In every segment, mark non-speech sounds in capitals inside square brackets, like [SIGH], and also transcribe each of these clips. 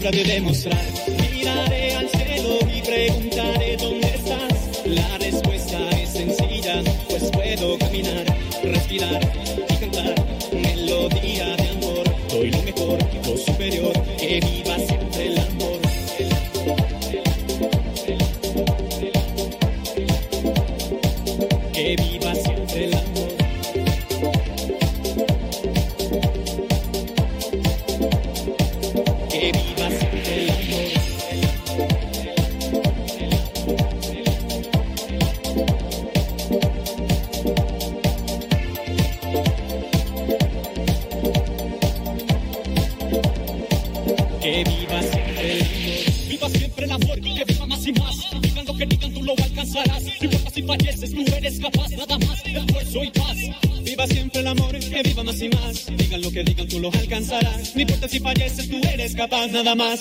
Palabras de demostrar.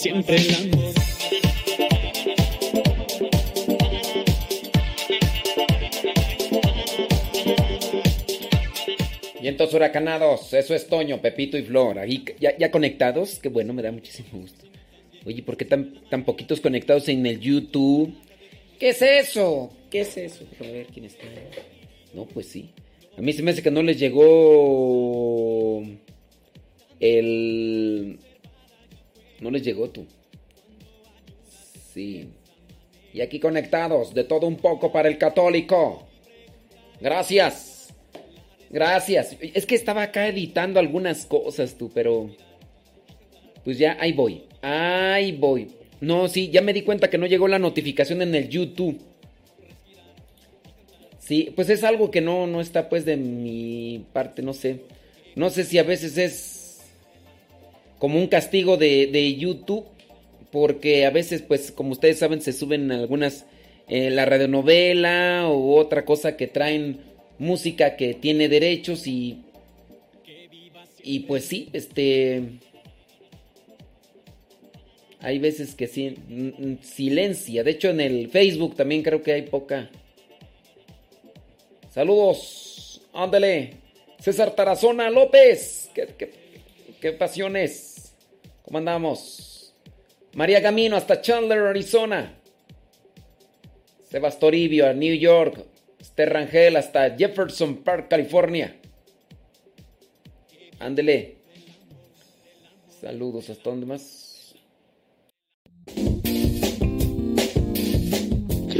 Siempre el amor. Entonces huracanados, eso es Toño, Pepito y Flor. Ahí ya, conectados, que bueno, me da muchísimo gusto. Oye, ¿por qué tan, tan poquitos conectados en el YouTube? ¿Qué es eso? ¿Qué es eso? Déjame ver quién está. No, pues sí. A mí se me hace que no les llegó el... No les llegó tú. Sí. Y aquí conectados, de todo un poco para el católico. Gracias. Gracias. Es que estaba acá editando algunas cosas tú, pero... Pues ya, ahí voy. Ahí voy. No, sí, ya me di cuenta que no llegó la notificación en el YouTube. Sí, pues es algo que no, no está pues de mi parte, no sé. No sé si a veces es como un castigo de, de YouTube, porque a veces pues como ustedes saben se suben algunas, eh, la radionovela o otra cosa que traen música que tiene derechos y... Y pues sí, este... Hay veces que sí, mm, silencia. De hecho, en el Facebook también creo que hay poca. Saludos. Ándale. César Tarazona López. ¿Qué, qué, qué pasiones? ¿Cómo andamos? María Camino hasta Chandler, Arizona. Sebas Toribio a New York. Esther Rangel hasta Jefferson Park, California. Ándele. Saludos. ¿Hasta dónde más?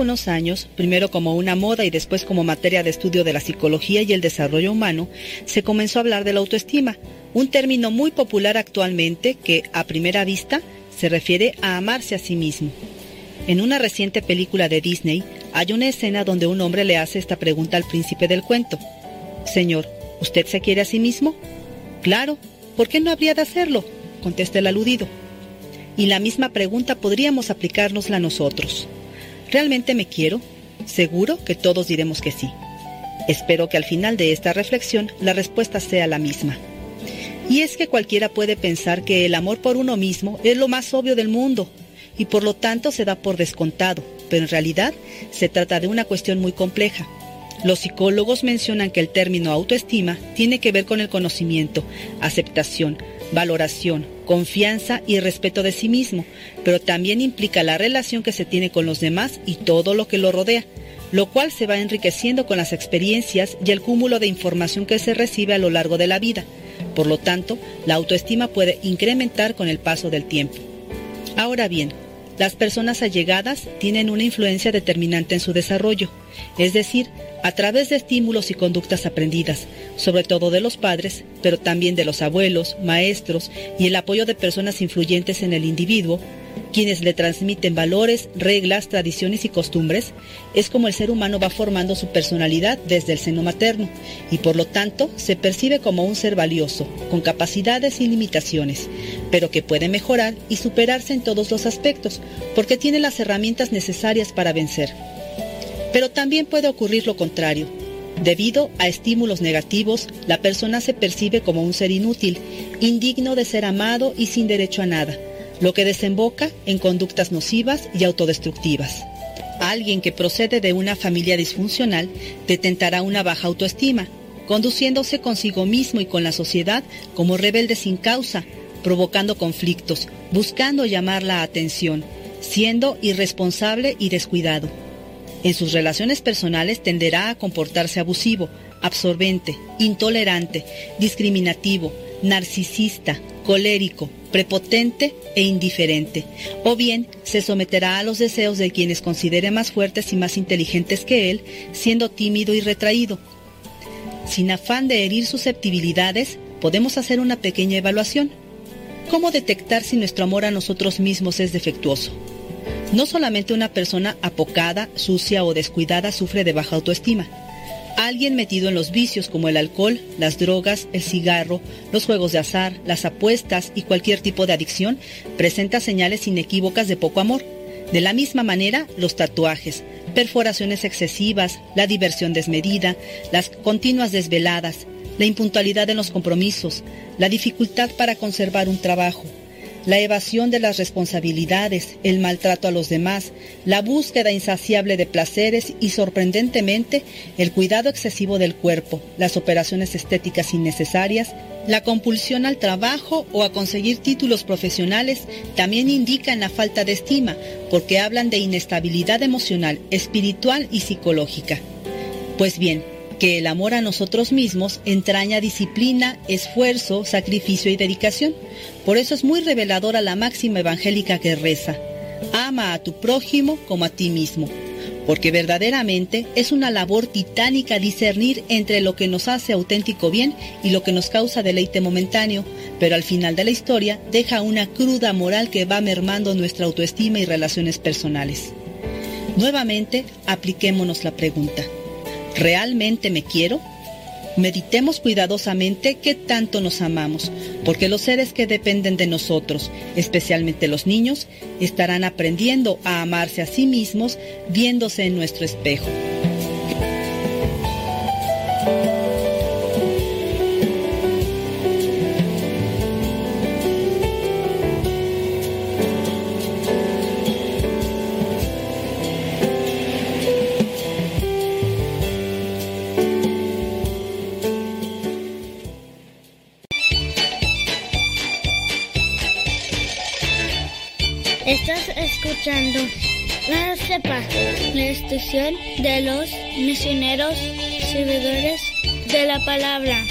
Algunos años, primero como una moda y después como materia de estudio de la psicología y el desarrollo humano, se comenzó a hablar de la autoestima, un término muy popular actualmente que, a primera vista, se refiere a amarse a sí mismo. En una reciente película de Disney hay una escena donde un hombre le hace esta pregunta al príncipe del cuento. Señor, ¿usted se quiere a sí mismo? Claro, ¿por qué no habría de hacerlo? contesta el aludido. Y la misma pregunta podríamos aplicárnosla nosotros. ¿Realmente me quiero? Seguro que todos diremos que sí. Espero que al final de esta reflexión la respuesta sea la misma. Y es que cualquiera puede pensar que el amor por uno mismo es lo más obvio del mundo y por lo tanto se da por descontado, pero en realidad se trata de una cuestión muy compleja. Los psicólogos mencionan que el término autoestima tiene que ver con el conocimiento, aceptación, valoración, confianza y respeto de sí mismo, pero también implica la relación que se tiene con los demás y todo lo que lo rodea, lo cual se va enriqueciendo con las experiencias y el cúmulo de información que se recibe a lo largo de la vida. Por lo tanto, la autoestima puede incrementar con el paso del tiempo. Ahora bien, las personas allegadas tienen una influencia determinante en su desarrollo, es decir, a través de estímulos y conductas aprendidas, sobre todo de los padres, pero también de los abuelos, maestros y el apoyo de personas influyentes en el individuo, quienes le transmiten valores, reglas, tradiciones y costumbres, es como el ser humano va formando su personalidad desde el seno materno y por lo tanto se percibe como un ser valioso, con capacidades y limitaciones, pero que puede mejorar y superarse en todos los aspectos, porque tiene las herramientas necesarias para vencer. Pero también puede ocurrir lo contrario. Debido a estímulos negativos, la persona se percibe como un ser inútil, indigno de ser amado y sin derecho a nada lo que desemboca en conductas nocivas y autodestructivas. Alguien que procede de una familia disfuncional detentará una baja autoestima, conduciéndose consigo mismo y con la sociedad como rebelde sin causa, provocando conflictos, buscando llamar la atención, siendo irresponsable y descuidado. En sus relaciones personales tenderá a comportarse abusivo, absorbente, intolerante, discriminativo, narcisista, colérico, prepotente e indiferente, o bien se someterá a los deseos de quienes considere más fuertes y más inteligentes que él, siendo tímido y retraído. Sin afán de herir susceptibilidades, podemos hacer una pequeña evaluación. ¿Cómo detectar si nuestro amor a nosotros mismos es defectuoso? No solamente una persona apocada, sucia o descuidada sufre de baja autoestima, Alguien metido en los vicios como el alcohol, las drogas, el cigarro, los juegos de azar, las apuestas y cualquier tipo de adicción presenta señales inequívocas de poco amor. De la misma manera, los tatuajes, perforaciones excesivas, la diversión desmedida, las continuas desveladas, la impuntualidad en los compromisos, la dificultad para conservar un trabajo, la evasión de las responsabilidades, el maltrato a los demás, la búsqueda insaciable de placeres y sorprendentemente el cuidado excesivo del cuerpo, las operaciones estéticas innecesarias, la compulsión al trabajo o a conseguir títulos profesionales también indican la falta de estima porque hablan de inestabilidad emocional, espiritual y psicológica. Pues bien, que el amor a nosotros mismos entraña disciplina, esfuerzo, sacrificio y dedicación. Por eso es muy reveladora la máxima evangélica que reza, ama a tu prójimo como a ti mismo, porque verdaderamente es una labor titánica discernir entre lo que nos hace auténtico bien y lo que nos causa deleite momentáneo, pero al final de la historia deja una cruda moral que va mermando nuestra autoestima y relaciones personales. Nuevamente, apliquémonos la pregunta. ¿Realmente me quiero? Meditemos cuidadosamente qué tanto nos amamos, porque los seres que dependen de nosotros, especialmente los niños, estarán aprendiendo a amarse a sí mismos viéndose en nuestro espejo. Escuchando la CEPA, la estación de los misioneros servidores de la palabra.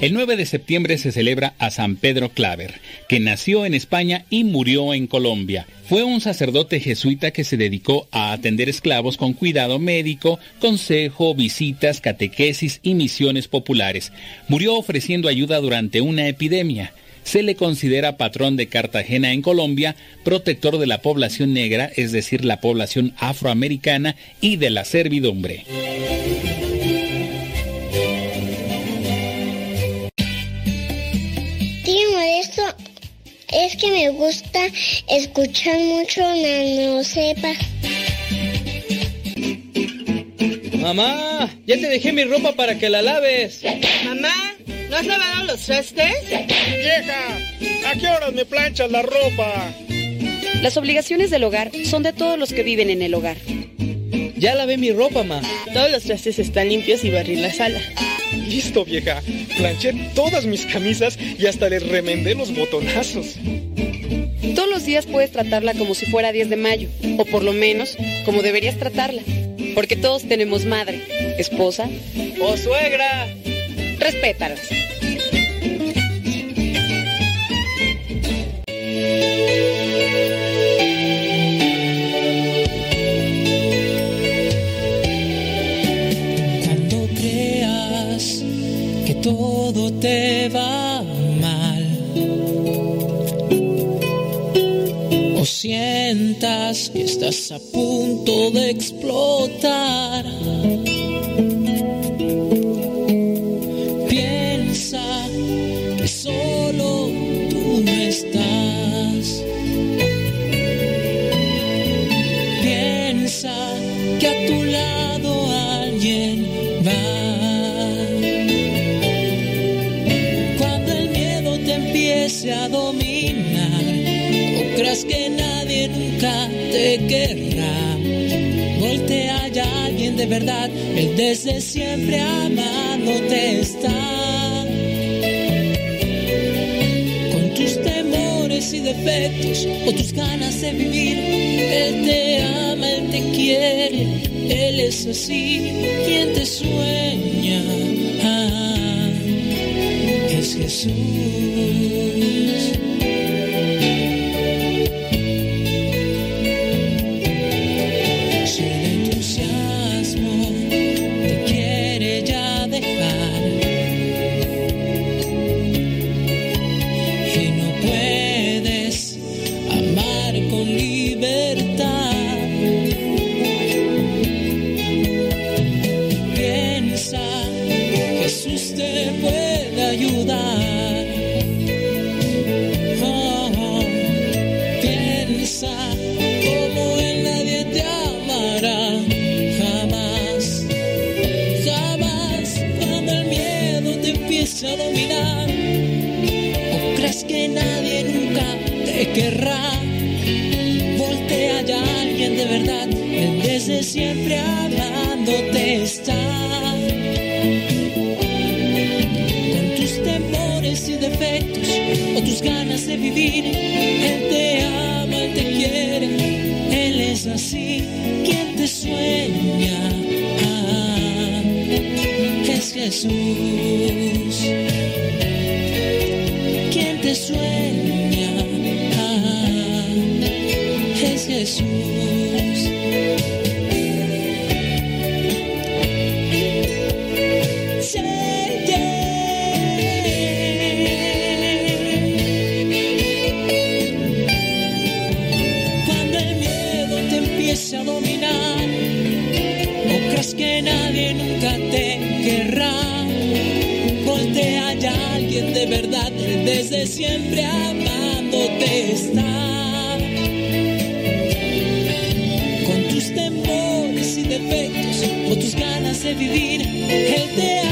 El 9 de septiembre se celebra a San Pedro Claver, que nació en España y murió en Colombia. Fue un sacerdote jesuita que se dedicó a atender esclavos con cuidado médico, consejo, visitas, catequesis y misiones populares. Murió ofreciendo ayuda durante una epidemia. Se le considera patrón de Cartagena en Colombia, protector de la población negra, es decir, la población afroamericana y de la servidumbre. Es que me gusta escuchar mucho Nano Sepa. Mamá, ya te dejé mi ropa para que la laves. Mamá, ¿no has lavado los trastes? Vieja, ¿a qué horas me planchas la ropa? Las obligaciones del hogar son de todos los que viven en el hogar. Ya lavé mi ropa, mamá. Todos los trastes están limpios y barrí la sala. Listo, vieja. Planché todas mis camisas y hasta les remendé los botonazos. Todos los días puedes tratarla como si fuera 10 de mayo, o por lo menos como deberías tratarla, porque todos tenemos madre, esposa o suegra. Respétalas. Te va mal. O sientas que estás a punto de explotar. De verdad, él desde siempre amándote está. Con tus temores y defectos o tus ganas de vivir, él te ama, él te quiere, él es así, quien te sueña. Ah, es Jesús. Querrá. Voltea ya alguien de verdad, él desde siempre amándote está. Con tus temores y defectos o tus ganas de vivir, él te ama, él te quiere, él es así, quien te sueña. Ah, es Jesús. Quien te sueña. Jesús. Cuando el miedo te empiece a dominar, no creas que nadie nunca te querrá. Voltea ya alguien de verdad, desde siempre amándote está. Vivir. Él te ama,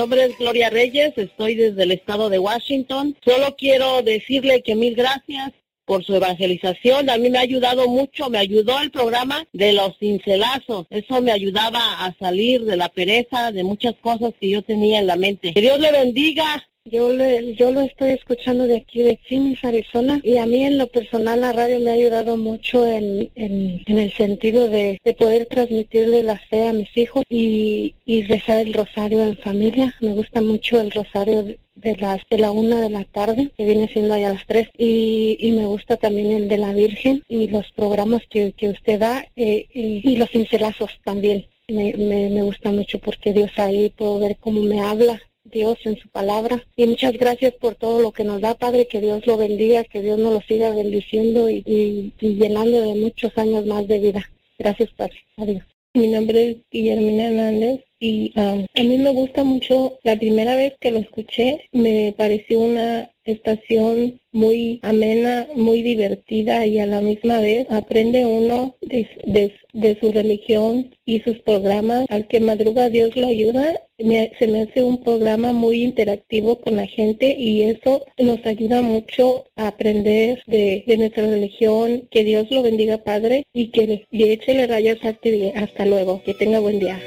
Nombre es Gloria Reyes, estoy desde el estado de Washington. Solo quiero decirle que mil gracias por su evangelización. A mí me ha ayudado mucho, me ayudó el programa de los cincelazos. Eso me ayudaba a salir de la pereza, de muchas cosas que yo tenía en la mente. Que Dios le bendiga. Yo, le, yo lo estoy escuchando de aquí de Phoenix, Arizona, y a mí en lo personal la radio me ha ayudado mucho en, en, en el sentido de, de, poder transmitirle la fe a mis hijos y, rezar el rosario en familia. Me gusta mucho el rosario de las de la una de la tarde, que viene siendo allá a las tres, y, y me gusta también el de la Virgen y los programas que, usted da eh, y, y, los cincelazos también. Me, me, me gusta mucho porque Dios ahí puedo ver cómo me habla Dios en su palabra. Y muchas gracias por todo lo que nos da, Padre, que Dios lo bendiga, que Dios nos lo siga bendiciendo y, llenando de muchos años más de vida. Gracias, Padre. Adiós. Mi nombre es Guillermina Hernández y um, a mí me gusta mucho, la primera vez que lo escuché me pareció una estación muy amena, muy divertida y a la misma vez aprende uno de, su religión y sus programas. Al que madruga Dios lo ayuda, me, se me hace un programa muy interactivo con la gente y eso nos ayuda mucho a aprender de, de nuestra religión. Que Dios lo bendiga, Padre, y que le, le eche rayas hasta luego. Que tenga buen día.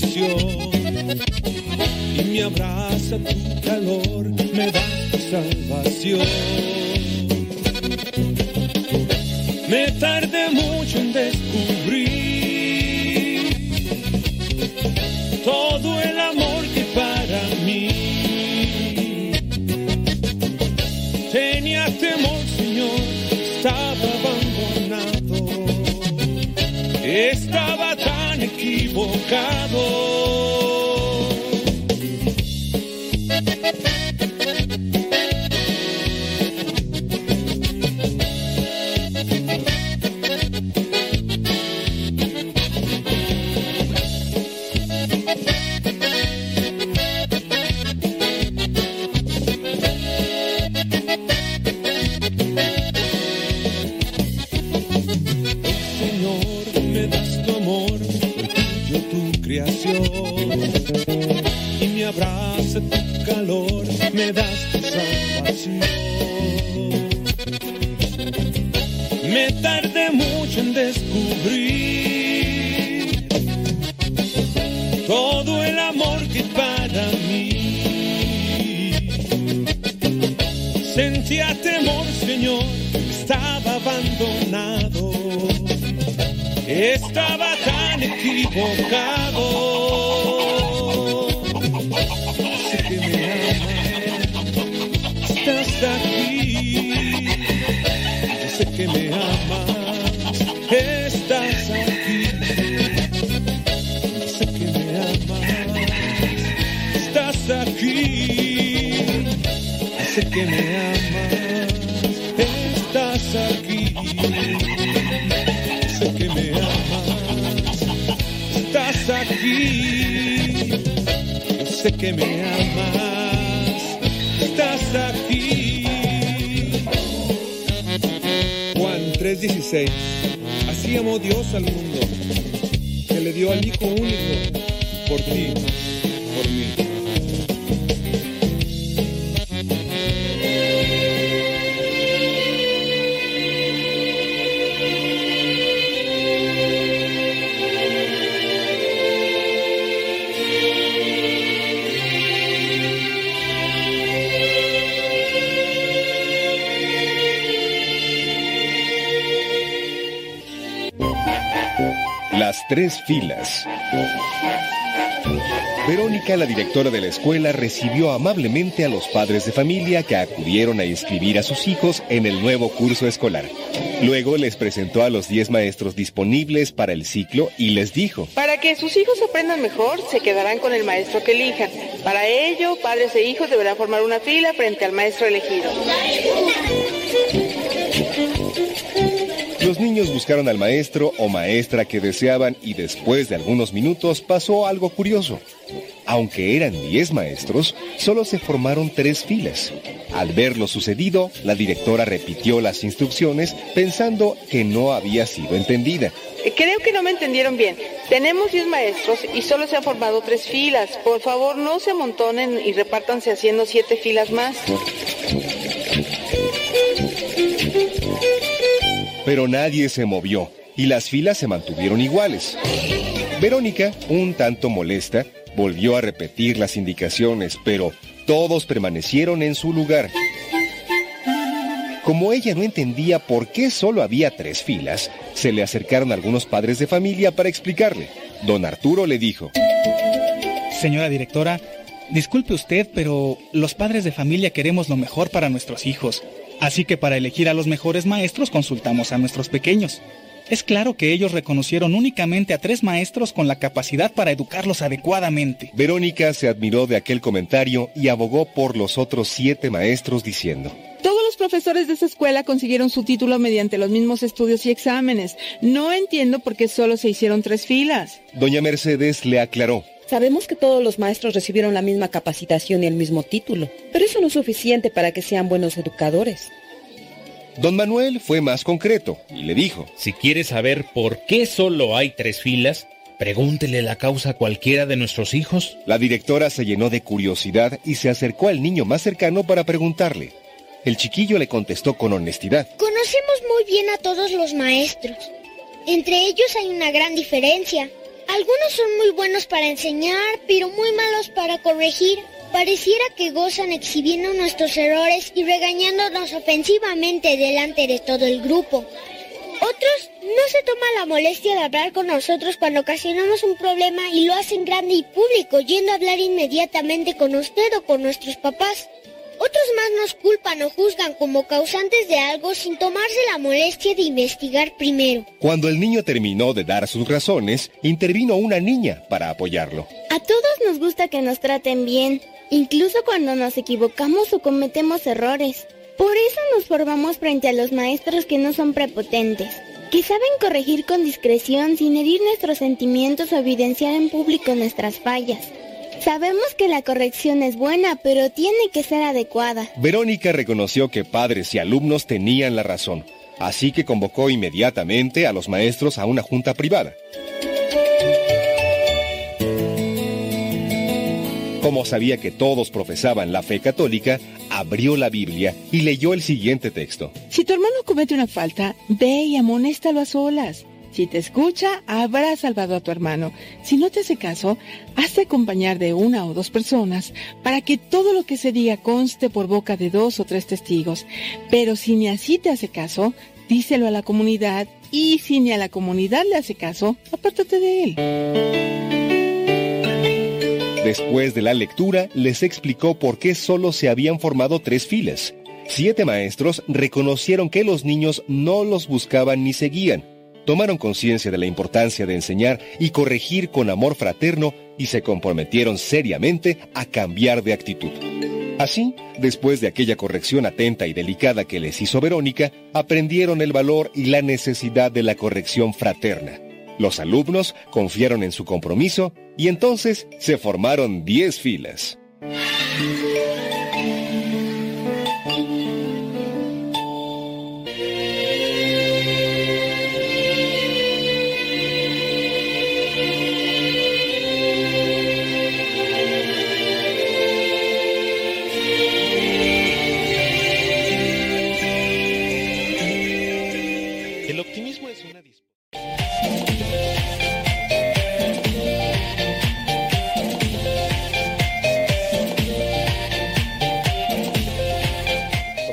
Y me abraza tu calor, me da tu salvación. Me tardé mucho en descubrir todo el amor que para mí tenía temor, Señor, estaba abandonado, estaba equivocado. Escuela, recibió amablemente a los padres de familia que acudieron a inscribir a sus hijos en el nuevo curso escolar. Luego les presentó a los 10 maestros disponibles para el ciclo y les dijo, Para que sus hijos aprendan mejor, se quedarán con el maestro que elijan. Para ello, padres e hijos deberán formar una fila frente al maestro elegido. Los niños buscaron al maestro o maestra que deseaban y después de algunos minutos pasó algo curioso. Aunque eran 10 maestros, solo se formaron tres filas. Al ver lo sucedido, la directora repitió las instrucciones pensando que no había sido entendida. Eh, Creo que no me entendieron bien. Tenemos 10 maestros y solo se han formado tres filas. Por favor, no se amontonen y repártanse haciendo siete filas más. Pero nadie se movió y las filas se mantuvieron iguales. Verónica, un tanto molesta, volvió a repetir las indicaciones, pero todos permanecieron en su lugar. Como ella no entendía por qué solo había tres filas, se le acercaron algunos padres de familia para explicarle. Don Arturo le dijo, Señora directora, disculpe usted, pero los padres de familia queremos lo mejor para nuestros hijos. Así que para elegir a los mejores maestros consultamos a nuestros pequeños. Es claro que ellos reconocieron únicamente a tres maestros con la capacidad para educarlos adecuadamente. Verónica se admiró de aquel comentario y abogó por los otros siete maestros diciendo, Todos los profesores de esa escuela consiguieron su título mediante los mismos estudios y exámenes. No entiendo por qué solo se hicieron tres filas. Doña Mercedes le aclaró, Sabemos que todos los maestros recibieron la misma capacitación y el mismo título, pero eso no es suficiente para que sean buenos educadores. Don Manuel fue más concreto y le dijo, Si quiere saber por qué solo hay tres filas, pregúntele la causa a cualquiera de nuestros hijos. La directora se llenó de curiosidad y se acercó al niño más cercano para preguntarle. El chiquillo le contestó con honestidad. Conocemos muy bien a todos los maestros. Entre ellos hay una gran diferencia. Algunos son muy buenos para enseñar, pero muy malos para corregir. Pareciera que gozan exhibiendo nuestros errores y regañándonos ofensivamente delante de todo el grupo. Otros no se toman la molestia de hablar con nosotros cuando ocasionamos un problema y lo hacen grande y público, yendo a hablar inmediatamente con usted o con nuestros papás. Otros más nos culpan o juzgan como causantes de algo sin tomarse la molestia de investigar primero. Cuando el niño terminó de dar sus razones, intervino una niña para apoyarlo. A todos nos gusta que nos traten bien, incluso cuando nos equivocamos o cometemos errores. Por eso nos formamos frente a los maestros que no son prepotentes, que saben corregir con discreción sin herir nuestros sentimientos o evidenciar en público nuestras fallas. Sabemos que la corrección es buena, pero tiene que ser adecuada. Verónica reconoció que padres y alumnos tenían la razón, así que convocó inmediatamente a los maestros a una junta privada. Como sabía que todos profesaban la fe católica, abrió la Biblia y leyó el siguiente texto. Si tu hermano comete una falta, ve y amonéstalo a solas. Si te escucha, habrás salvado a tu hermano. Si no te hace caso, hazte acompañar de una o dos personas para que todo lo que se diga conste por boca de dos o tres testigos. Pero si ni así te hace caso, díselo a la comunidad y si ni a la comunidad le hace caso, apártate de él. Después de la lectura, les explicó por qué solo se habían formado tres filas. Siete maestros reconocieron que los niños no los buscaban ni seguían. Tomaron conciencia de la importancia de enseñar y corregir con amor fraterno y se comprometieron seriamente a cambiar de actitud. Así, después de aquella corrección atenta y delicada que les hizo Verónica, aprendieron el valor y la necesidad de la corrección fraterna. Los alumnos confiaron en su compromiso y entonces se formaron 10 filas.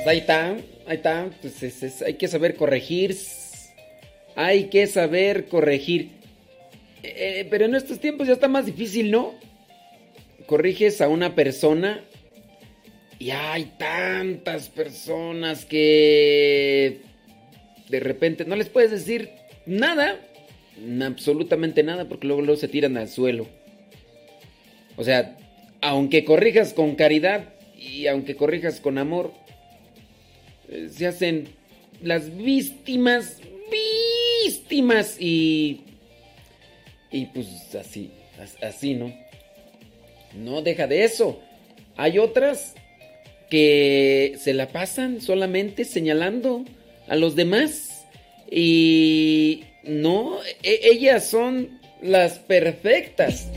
Ahí está, ahí está. Pues es- es- hay que saber corregir. Hay que saber corregir. Eh, pero en estos tiempos ya está más difícil, ¿no? Corriges a una persona y hay tantas personas que de repente no les puedes decir nada, absolutamente nada, porque luego, luego se tiran al suelo. O sea, aunque corrijas con caridad y aunque corrijas con amor, se hacen las víctimas, víctimas y y pues así, así, ¿no? No deja de eso. Hay otras que se la pasan solamente señalando a los demás. Y no, e, ellas son las perfectas.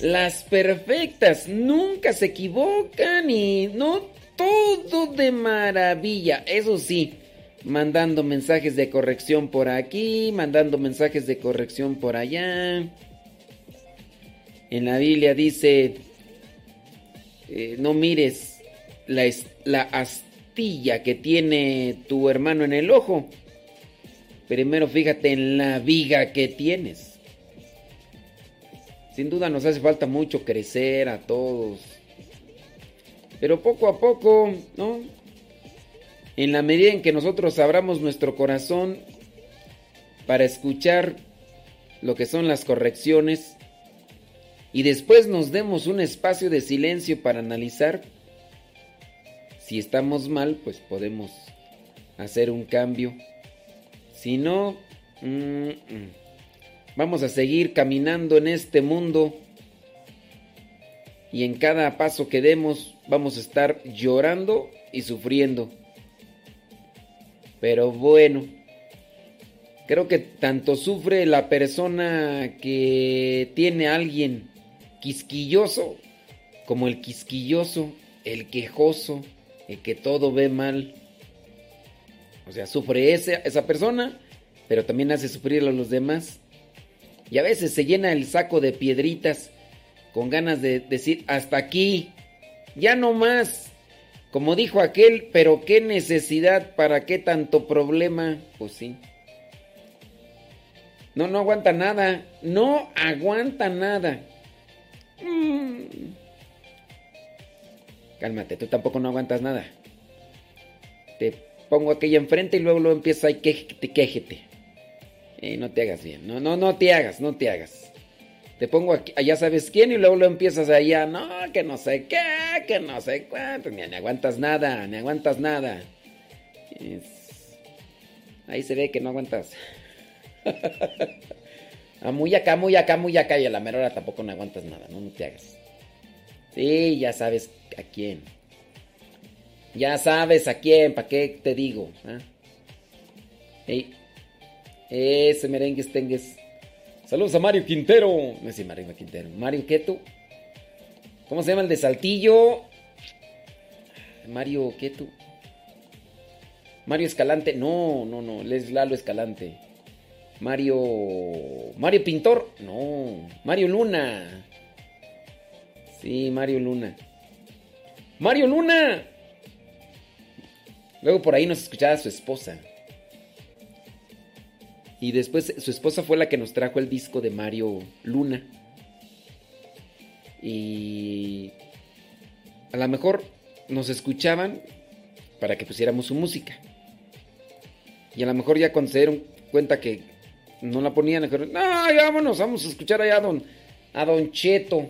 Las perfectas. Nunca se equivocan y no todo de maravilla. Eso sí, mandando mensajes de corrección por aquí, mandando mensajes de corrección por allá. En la Biblia dice, eh, no mires la, la astilla que tiene tu hermano en el ojo. Primero fíjate en la viga que tienes. Sin duda nos hace falta mucho crecer a todos. Pero poco a poco, ¿no? En la medida en que nosotros abramos nuestro corazón para escuchar lo que son las correcciones y después nos demos un espacio de silencio para analizar, si estamos mal, pues podemos hacer un cambio. Si no, mm, mm, vamos a seguir caminando en este mundo y en cada paso que demos vamos a estar llorando y sufriendo. Pero bueno, creo que tanto sufre la persona que tiene a alguien quisquilloso como el quisquilloso, el quejoso, el que todo ve mal. O sea, sufre esa, esa persona, pero también hace sufrir a los demás. Y a veces se llena el saco de piedritas con ganas de decir, hasta aquí, ya no más. Como dijo aquel, pero qué necesidad, para qué tanto problema. Pues sí. No, no aguanta nada. No aguanta nada. Mm. Cálmate, tú tampoco no aguantas nada. Te pongo aquella enfrente y luego lo empieza y quéjete, quéjete. Eh, no te hagas bien. No, no, no te hagas, no te hagas. Te pongo aquí, allá sabes quién y luego lo empiezas allá, no, que no sé qué, que no sé cuánto, ni, ni aguantas nada, ni aguantas nada. Ahí se ve que no aguantas. a [LAUGHS] muy acá, muy acá, muy acá y a la mera hora tampoco no aguantas nada, no, no te hagas. Sí, ya sabes a quién. Ya sabes a quién, ¿para qué te digo? ¿Ah? ese merengue estengues. Saludos a Mario Quintero. No sé, Mario Quintero. Mario Queto. ¿Cómo se llama el de Saltillo? Mario Queto. Mario Escalante. No, no, no. Es Lalo Escalante. Mario. Mario Pintor. No. Mario Luna. Sí, Mario Luna. Mario Luna. Luego por ahí nos escuchaba su esposa. Y después su esposa fue la que nos trajo el disco de Mario Luna. Y a lo mejor nos escuchaban para que pusiéramos su música. Y a lo mejor ya cuando se dieron cuenta que no la ponían, dijeron, no, vámonos, vamos a escuchar allá a don, a don Cheto.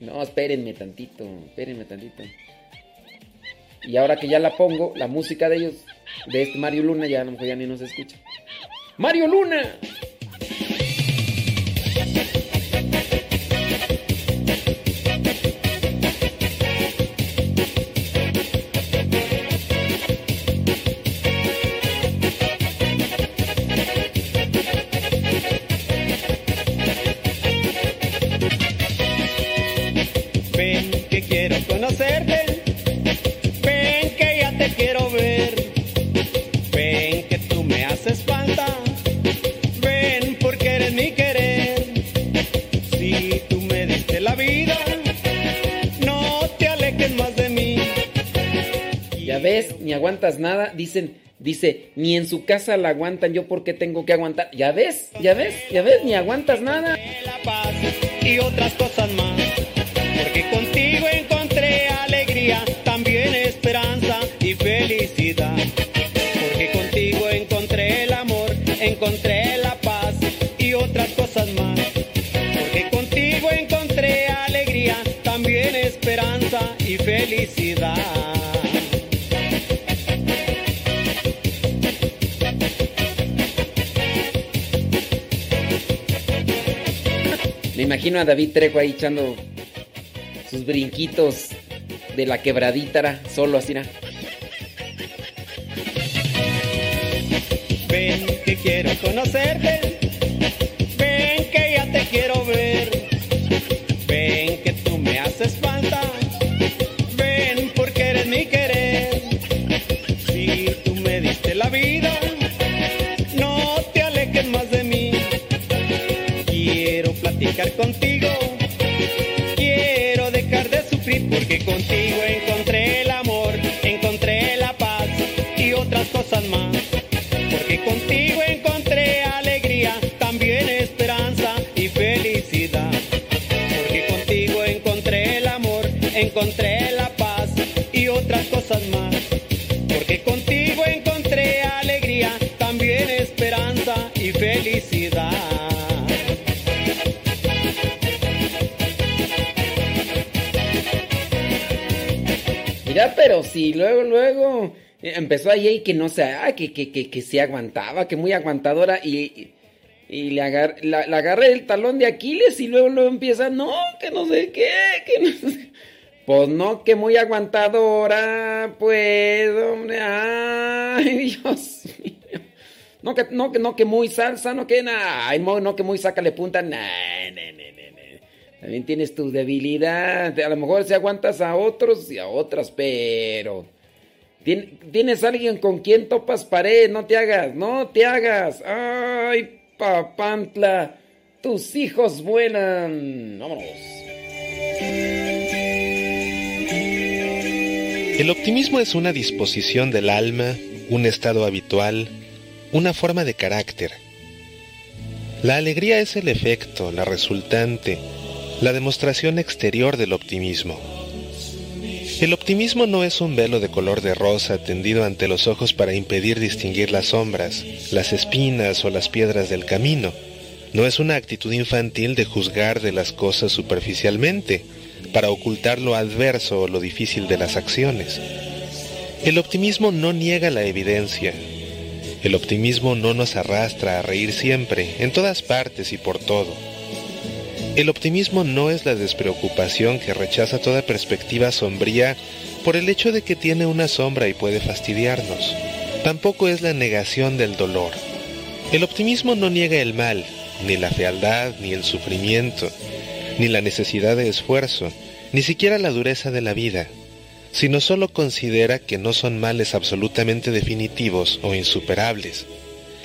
No, espérenme tantito, espérenme tantito. Y ahora que ya la pongo, la música de ellos, de este Mario Luna, ya a lo mejor ya ni nos escucha. Mario Luna. Nada. Dicen, Dice, ni en su casa la aguantan, yo por qué tengo que aguantar. Ya ves, ya ves, ya ves, ni aguantas nada. Y otras cosas más. Imagino a David Trejo ahí echando sus brinquitos de la quebradítara, solo así, ¿no? Ven que quiero conocerte, pero si luego, luego eh, empezó ahí que no sé, ah, que, que, que, que se aguantaba, que muy aguantadora y, y le, agar, la, le agarré el talón de Aquiles y luego, luego empieza, no, que no sé qué, que no sé. Pues no, que muy aguantadora, pues, hombre, ay, [LAUGHS] Dios. No, que, no, que, no, que muy salsa, no, que nada, no, que muy sácale punta, nah, nah, nah. También tienes tu debilidad, a lo mejor si aguantas a otros y a otras, pero... Tien- Tienes alguien con quien topas pared, no te hagas, no te hagas. Ay, papantla, tus hijos vuelan. Vámonos. El optimismo es una disposición del alma, un estado habitual, una forma de carácter. La alegría es el efecto, la resultante, la demostración exterior del optimismo. El optimismo no es un velo de color de rosa tendido ante los ojos para impedir distinguir las sombras, las espinas o las piedras del camino. No es una actitud infantil de juzgar de las cosas superficialmente, para ocultar lo adverso o lo difícil de las acciones. El optimismo no niega la evidencia. El optimismo no nos arrastra a reír siempre, en todas partes y por todo. El optimismo no es la despreocupación que rechaza toda perspectiva sombría por el hecho de que tiene una sombra y puede fastidiarnos. Tampoco es la negación del dolor. El optimismo no niega el mal, ni la fealdad, ni el sufrimiento, ni la necesidad de esfuerzo, ni siquiera la dureza de la vida, sino solo considera que no son males absolutamente definitivos o insuperables.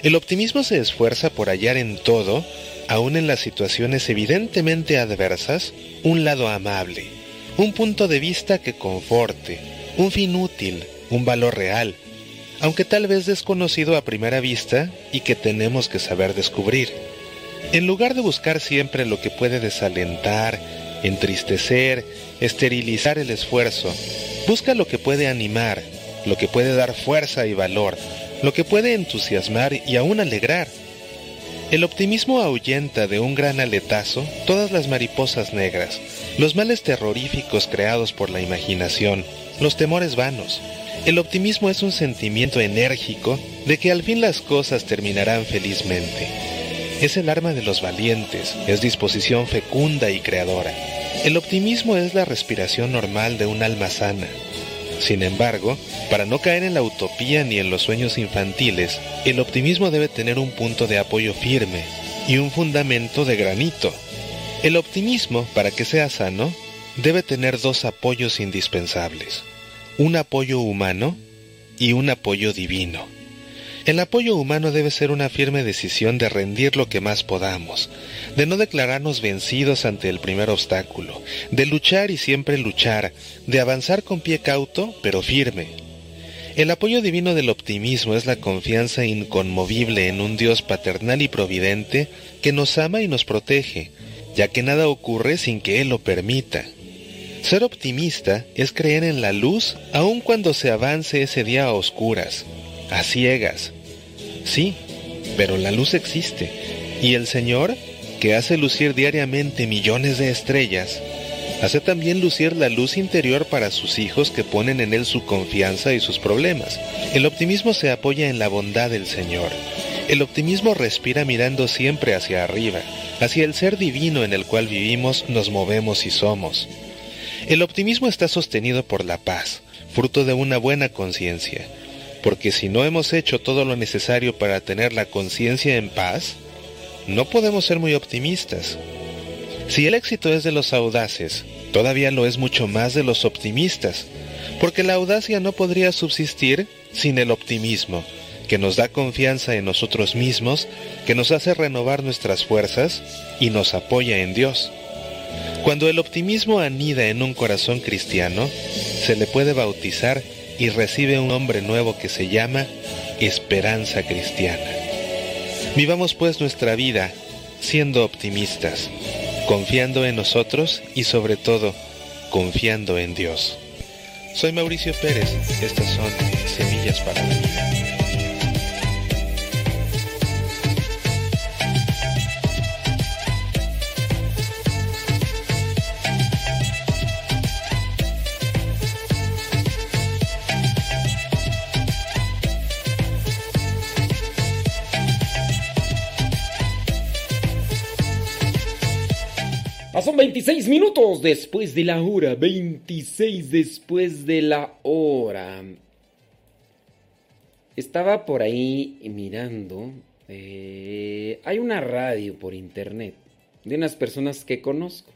El optimismo se esfuerza por hallar en todo, aun en las situaciones evidentemente adversas, un lado amable, un punto de vista que conforte, un fin útil, un valor real, aunque tal vez desconocido a primera vista y que tenemos que saber descubrir. En lugar de buscar siempre lo que puede desalentar, entristecer, esterilizar el esfuerzo, busca lo que puede animar, lo que puede dar fuerza y valor, lo que puede entusiasmar y aún alegrar. El optimismo ahuyenta de un gran aletazo todas las mariposas negras, los males terroríficos creados por la imaginación, los temores vanos. El optimismo es un sentimiento enérgico de que al fin las cosas terminarán felizmente. Es el arma de los valientes, es disposición fecunda y creadora. El optimismo es la respiración normal de un alma sana. Sin embargo, para no caer en la utopía ni en los sueños infantiles, el optimismo debe tener un punto de apoyo firme y un fundamento de granito. El optimismo, para que sea sano, debe tener dos apoyos indispensables, un apoyo humano y un apoyo divino. El apoyo humano debe ser una firme decisión de rendir lo que más podamos, de no declararnos vencidos ante el primer obstáculo, de luchar y siempre luchar, de avanzar con pie cauto pero firme. El apoyo divino del optimismo es la confianza inconmovible en un Dios paternal y providente que nos ama y nos protege, ya que nada ocurre sin que Él lo permita. Ser optimista es creer en la luz aun cuando se avance ese día a oscuras, a ciegas. Sí, pero la luz existe, y el Señor, que hace lucir diariamente millones de estrellas, hace también lucir la luz interior para sus hijos que ponen en Él su confianza y sus problemas. El optimismo se apoya en la bondad del Señor. El optimismo respira mirando siempre hacia arriba, hacia el ser divino en el cual vivimos, nos movemos y somos. El optimismo está sostenido por la paz, fruto de una buena conciencia, porque si no hemos hecho todo lo necesario para tener la conciencia en paz, no podemos ser muy optimistas. Si el éxito es de los audaces, todavía lo es mucho más de los optimistas, porque la audacia no podría subsistir sin el optimismo, que nos da confianza en nosotros mismos, que nos hace renovar nuestras fuerzas y nos apoya en Dios. Cuando el optimismo anida en un corazón cristiano, se le puede bautizar y recibe un nombre nuevo que se llama esperanza cristiana. Vivamos pues nuestra vida siendo optimistas, confiando en nosotros y sobre todo confiando en Dios. Soy Mauricio Pérez, estas son Semillas para la Vida. Son 26 minutos después de la hora. 26 después de la hora. Estaba por ahí mirando. Eh, hay una radio por internet de unas personas que conozco.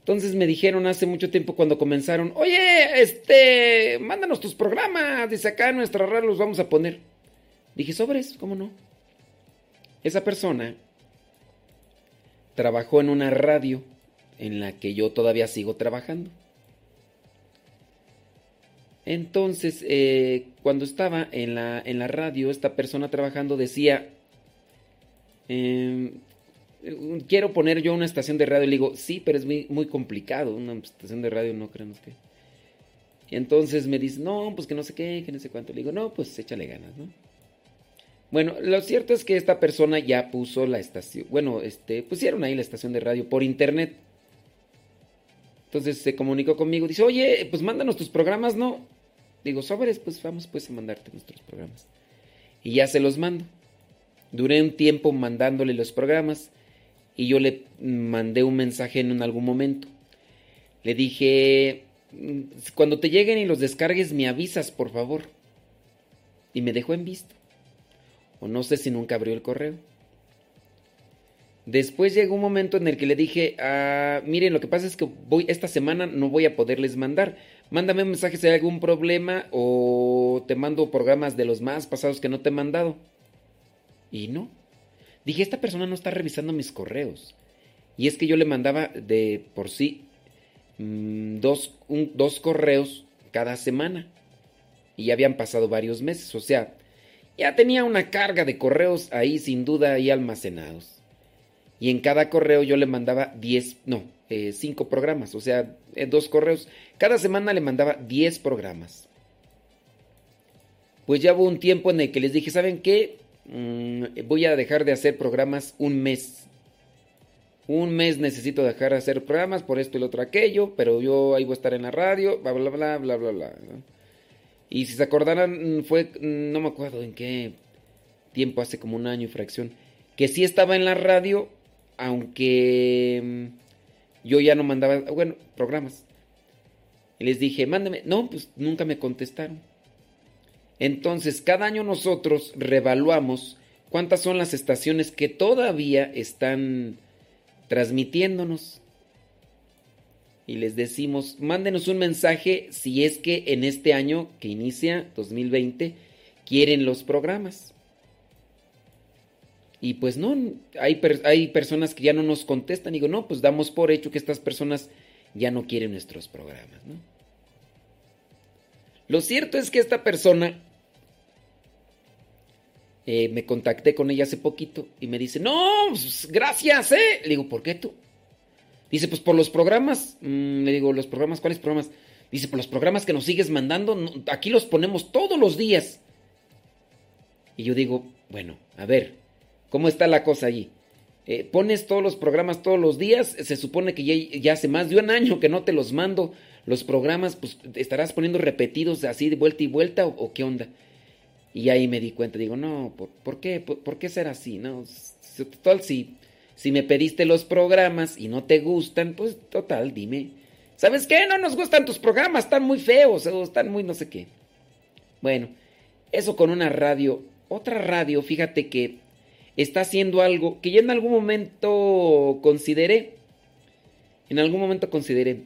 Entonces me dijeron hace mucho tiempo cuando comenzaron, oye, este, mándanos tus programas, dice acá nuestra radio los vamos a poner. Dije, sobres, ¿cómo no? Esa persona trabajó en una radio en la que yo todavía sigo trabajando. Entonces, eh, cuando estaba en la, en la, radio, esta persona trabajando decía, em, quiero poner yo una estación de radio. Le digo, sí, pero es muy, muy complicado. Una estación de radio, no creemos que... Y entonces me dice, no, pues que no sé qué, que no sé cuánto. Le digo, no, pues échale ganas, ¿no? Bueno, lo cierto es que esta persona ya puso la estación, bueno, este, pusieron ahí la estación de radio por internet. Entonces se comunicó conmigo, dice, oye, pues mándanos tus programas, ¿no? Digo, sobres, pues vamos pues a mandarte nuestros programas. Y ya se los mando. Duré un tiempo mandándole los programas y yo le mandé un mensaje en algún momento. Le dije, mm, cuando te lleguen y los descargues me avisas, por favor. Y me dejó en visto o no sé si nunca abrió el correo. Después llegó un momento en el que le dije, ah, miren, lo que pasa es que voy esta semana no voy a poderles mandar. Mándame un mensaje si hay algún problema o te mando programas de los más pasados que no te he mandado. Y no. Dije, esta persona no está revisando mis correos. Y es que yo le mandaba de por sí mm, dos, dos correos cada semana. Y ya habían pasado varios meses. O sea, ya tenía una carga de correos ahí sin duda ahí almacenados. Y en cada correo yo le mandaba 10, no, 5 eh, programas, o sea, eh, dos correos. Cada semana le mandaba 10 programas. Pues ya hubo un tiempo en el que les dije, ¿saben qué? Mm, voy a dejar de hacer programas un mes. Un mes necesito dejar de hacer programas por esto y lo otro aquello, pero yo ahí voy a estar en la radio, bla, bla, bla, bla, bla, bla. Y si se acordaran, fue, no me acuerdo en qué tiempo, hace como un año y fracción, que sí estaba en la radio, aunque mm, yo ya no mandaba, bueno, programas. Y les dije, mándame. No, pues nunca me contestaron. Entonces, cada año nosotros revaluamos cuántas son las estaciones que todavía están transmitiéndonos y les decimos, mándenos un mensaje si es que en este año que inicia 2020 quieren los programas. Y pues no, hay, hay personas que ya no nos contestan. Digo, no, pues damos por hecho que estas personas ya no quieren nuestros programas. ¿no? Lo cierto es que esta persona, eh, me contacté con ella hace poquito y me dice, no, pues, gracias, ¿eh? Le digo, ¿por qué tú? Dice, pues por los programas. Mm, le digo, ¿los programas? ¿Cuáles programas? Dice, por los programas que nos sigues mandando, aquí los ponemos todos los días. Y yo digo, bueno, a ver, ¿cómo está la cosa allí? Eh, pones todos los programas todos los días, se supone que ya, hace más de un año que no te los mando los programas, pues estarás poniendo repetidos así de vuelta y vuelta o, qué onda. Y ahí me di cuenta, digo, no, ¿por, qué? ¿Por, qué ser así? No, total, si, si me pediste los programas y no te gustan, pues total, dime. ¿Sabes qué? No nos gustan tus programas, están muy feos, o están muy no sé qué. Bueno, eso con una radio. Otra radio, fíjate que está haciendo algo que yo en algún momento consideré. En algún momento consideré.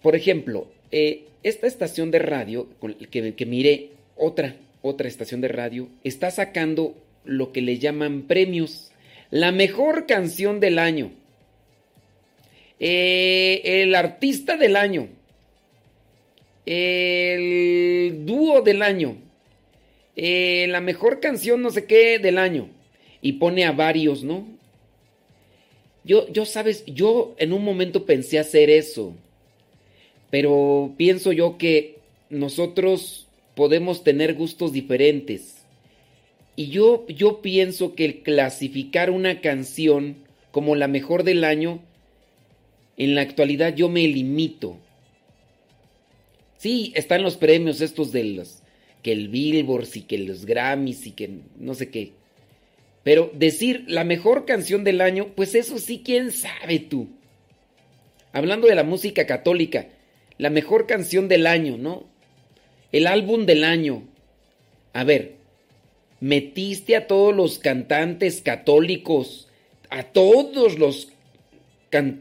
Por ejemplo, eh, esta estación de radio que, que miré, otra, otra estación de radio, está sacando lo que le llaman premios. La mejor canción del año. Eh, el artista del año. El dúo del año. Eh, la mejor canción no sé qué del año. Y pone a varios, ¿no? Yo, yo, sabes, yo en un momento pensé hacer eso. Pero pienso yo que nosotros podemos tener gustos diferentes. Y yo, yo pienso que el clasificar una canción como la mejor del año, en la actualidad yo me limito. Sí, están los premios estos de los que el Billboard y que los Grammys y que no sé qué. Pero decir la mejor canción del año, pues eso sí, quién sabe tú. Hablando de la música católica, la mejor canción del año, ¿no? El álbum del año. A ver, metiste a todos los cantantes católicos, a todos los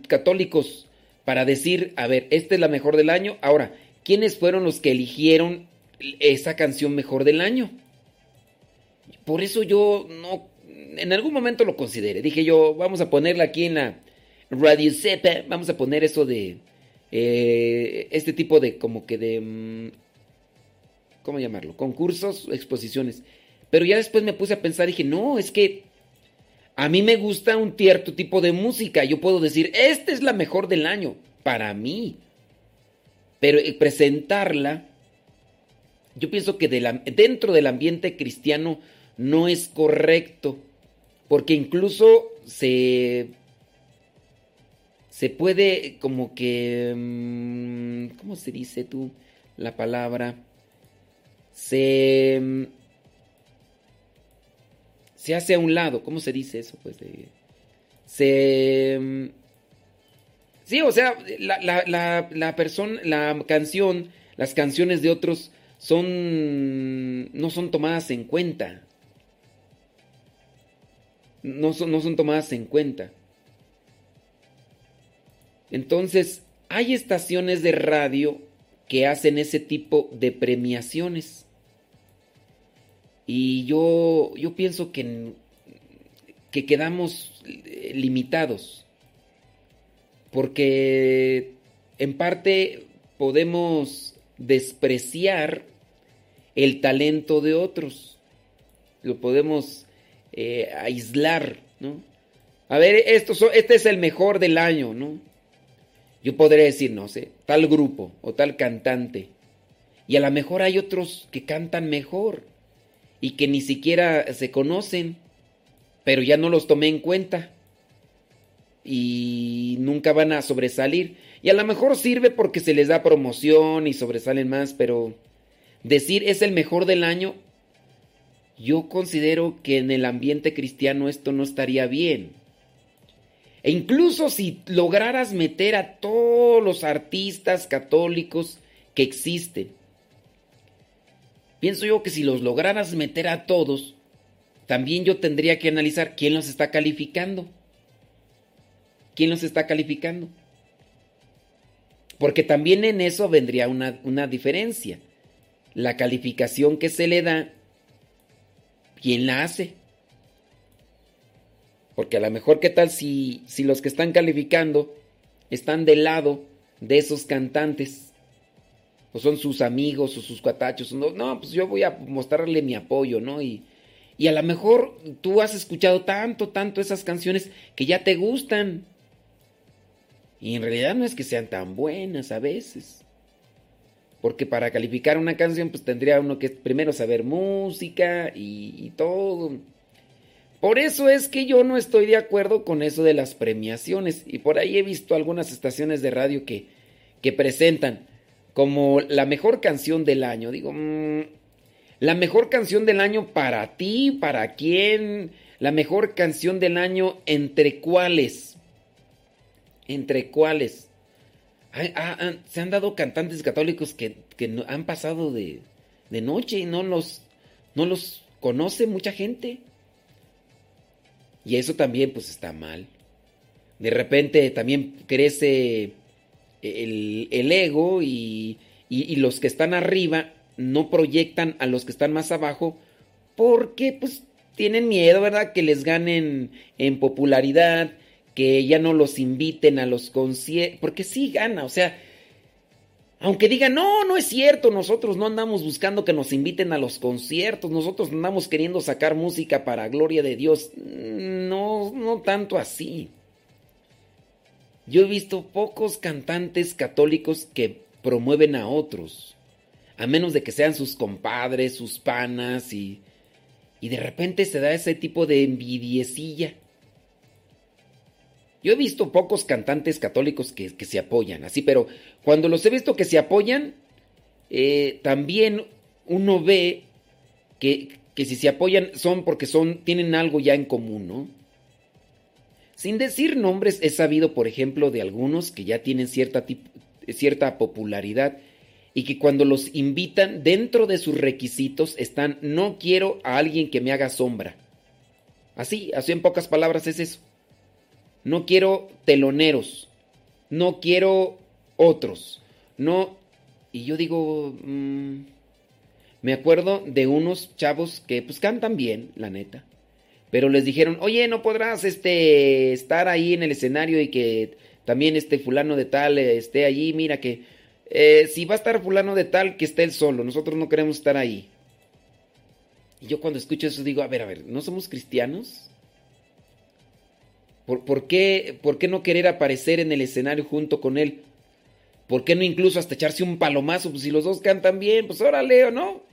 católicos, para decir, a ver, esta es la mejor del año. Ahora, ¿quiénes fueron los que eligieron esa canción mejor del año. Por eso yo no, en algún momento lo consideré. Dije yo, vamos a ponerla aquí en la Radio Cepa, vamos a poner eso de, eh, este tipo de, como que de, mm, ¿cómo llamarlo? Concursos, exposiciones. Pero ya después me puse a pensar, dije, no, es que a mí me gusta un cierto tipo de música. Yo puedo decir, esta es la mejor del año, para mí. Pero eh, presentarla yo pienso que dentro del ambiente cristiano no es correcto, porque incluso se, se puede como que, mm, ¿cómo se dice tú la palabra? Se, mm, se hace a un lado, ¿cómo se dice eso? Pues se... Mm, sí, o sea, la, la, la persona, la canción, las canciones de otros son no son tomadas en cuenta. No son, no son tomadas en cuenta. Entonces, hay estaciones de radio que hacen ese tipo de premiaciones. Y yo, yo pienso que, que quedamos limitados. Porque en parte podemos despreciar el talento de otros. Lo podemos eh, aislar, ¿no? A ver, esto, este es el mejor del año, ¿no? Yo podría decir, no sé, tal grupo o tal cantante. Y a lo mejor hay otros que cantan mejor y que ni siquiera se conocen, pero ya no los tomé en cuenta y nunca van a sobresalir. Y a lo mejor sirve porque se les da promoción y sobresalen más, pero decir es el mejor del año, yo considero que en el ambiente cristiano esto no estaría bien. E incluso si lograras meter a todos los artistas católicos que existen, pienso yo que si los lograras meter a todos, también yo tendría que analizar quién los está calificando. ¿Quién los está calificando? Porque también en eso vendría una, una diferencia la calificación que se le da, ¿quién la hace? Porque a lo mejor, ¿qué tal si, si los que están calificando están del lado de esos cantantes? O son sus amigos o sus cuatachos. No, no, pues yo voy a mostrarle mi apoyo, ¿no? Y, y a lo mejor tú has escuchado tanto, tanto esas canciones que ya te gustan. Y en realidad no es que sean tan buenas a veces. Porque para calificar una canción, pues tendría uno que primero saber música y, y, todo. Por eso es que yo no estoy de acuerdo con eso de las premiaciones. Y por ahí he visto algunas estaciones de radio que, que presentan como la mejor canción del año. Digo, mmm, la mejor canción del año para ti, para quién, la mejor canción del año entre cuáles. Entre cuáles. se han dado cantantes católicos que, que han pasado de, de, noche y no los, no los conoce mucha gente. Y eso también pues está mal. De repente también crece el, ego y, los que están arriba no proyectan a los que están más abajo porque pues tienen miedo, ¿verdad? Que les ganen en popularidad, que ya no los inviten a los conciertos, porque sí gana, o sea, aunque digan, no, no es cierto, nosotros no andamos buscando que nos inviten a los conciertos, nosotros andamos queriendo sacar música para gloria de Dios, no, no tanto así. Yo he visto pocos cantantes católicos que promueven a otros, a menos de que sean sus compadres, sus panas y, y de repente se da ese tipo de envidiecilla. Yo he visto pocos cantantes católicos que, que, se apoyan, así, pero cuando los he visto que se apoyan, eh, también uno ve que, que, si se apoyan son porque son, tienen algo ya en común, ¿no? Sin decir nombres, he sabido, por ejemplo, de algunos que ya tienen cierta, cierta popularidad y que cuando los invitan, dentro de sus requisitos están, no quiero a alguien que me haga sombra. Así, así en pocas palabras es eso. No quiero teloneros, no quiero otros, no... Y yo digo, mmm, me acuerdo de unos chavos que pues cantan bien, la neta. Pero les dijeron, oye, no podrás este, estar ahí en el escenario y que también este fulano de tal eh, esté allí. Mira que eh, si va a estar fulano de tal, que esté él solo. Nosotros no queremos estar ahí. Y yo cuando escucho eso digo, a ver, a ver, ¿no somos cristianos? ¿Por, por, qué, ¿Por qué no querer aparecer en el escenario junto con él? ¿Por qué no incluso hasta echarse un palomazo? Pues si los dos cantan bien, pues órale, ¿o no?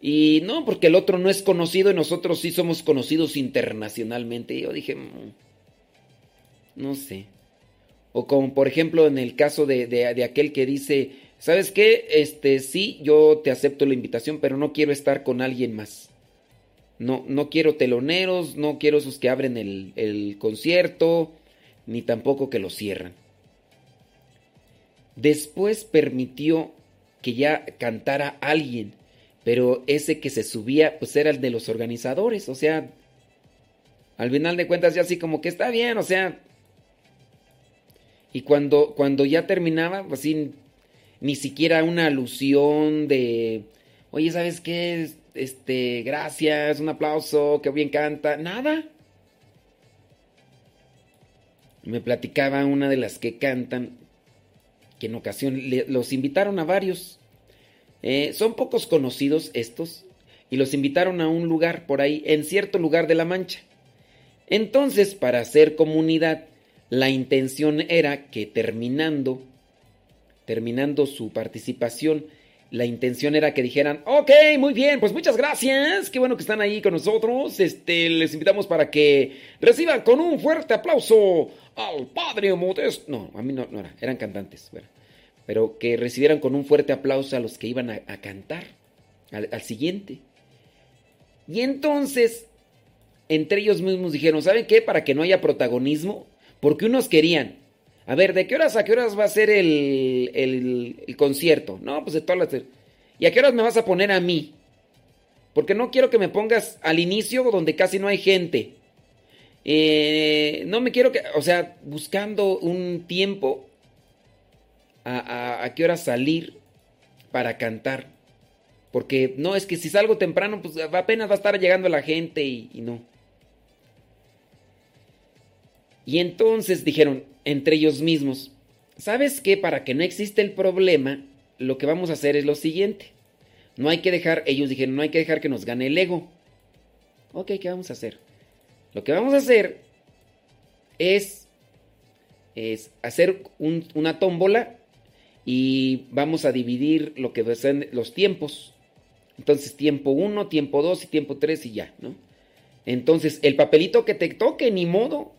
Y no, porque el otro no es conocido y nosotros sí somos conocidos internacionalmente. Y yo dije, mm, no sé. O como por ejemplo en el caso de, de, de, aquel que dice, ¿sabes qué? Este, sí, yo te acepto la invitación, pero no quiero estar con alguien más. No, no quiero teloneros, no quiero esos que abren el, el concierto, ni tampoco que lo cierran. Después permitió que ya cantara alguien pero ese que se subía, pues era el de los organizadores, o sea, al final de cuentas ya así como que está bien, o sea, y cuando, cuando ya terminaba, pues así, ni siquiera una alusión de, oye, ¿sabes qué? Este, gracias, un aplauso, que bien canta, nada. Me platicaba una de las que cantan, que en ocasión le, los invitaron a varios eh, son pocos conocidos estos y los invitaron a un lugar por ahí, en cierto lugar de la Mancha. Entonces, para hacer comunidad, la intención era que terminando, terminando su participación, la intención era que dijeran, ok, muy bien, pues muchas gracias, qué bueno que están ahí con nosotros, este, les invitamos para que reciban con un fuerte aplauso al Padre Modesto. No, a mí no, no era, eran cantantes, bueno pero que recibieran con un fuerte aplauso a los que iban a, cantar, al, siguiente. Y entonces, entre ellos mismos dijeron, ¿saben qué? Para que no haya protagonismo, porque unos querían, a ver, ¿de qué horas a qué horas va a ser el, el, el concierto? No, pues de todas las... ¿Y a qué horas me vas a poner a mí? Porque no quiero que me pongas al inicio donde casi no hay gente. Eh, no me quiero que, o sea, buscando un tiempo a, qué hora salir para cantar. Porque no, es que si salgo temprano, pues apenas va a estar llegando la gente y, y, no. Y entonces dijeron entre ellos mismos, ¿sabes qué? Para que no exista el problema, lo que vamos a hacer es lo siguiente. No hay que dejar, ellos dijeron, no hay que dejar que nos gane el ego. Ok, ¿qué vamos a hacer? Lo que vamos a hacer es, es hacer una tómbola y vamos a dividir lo que son los tiempos. Entonces, tiempo 1, tiempo 2 y tiempo 3 y ya, ¿no? Entonces, el papelito que te toque, ni modo.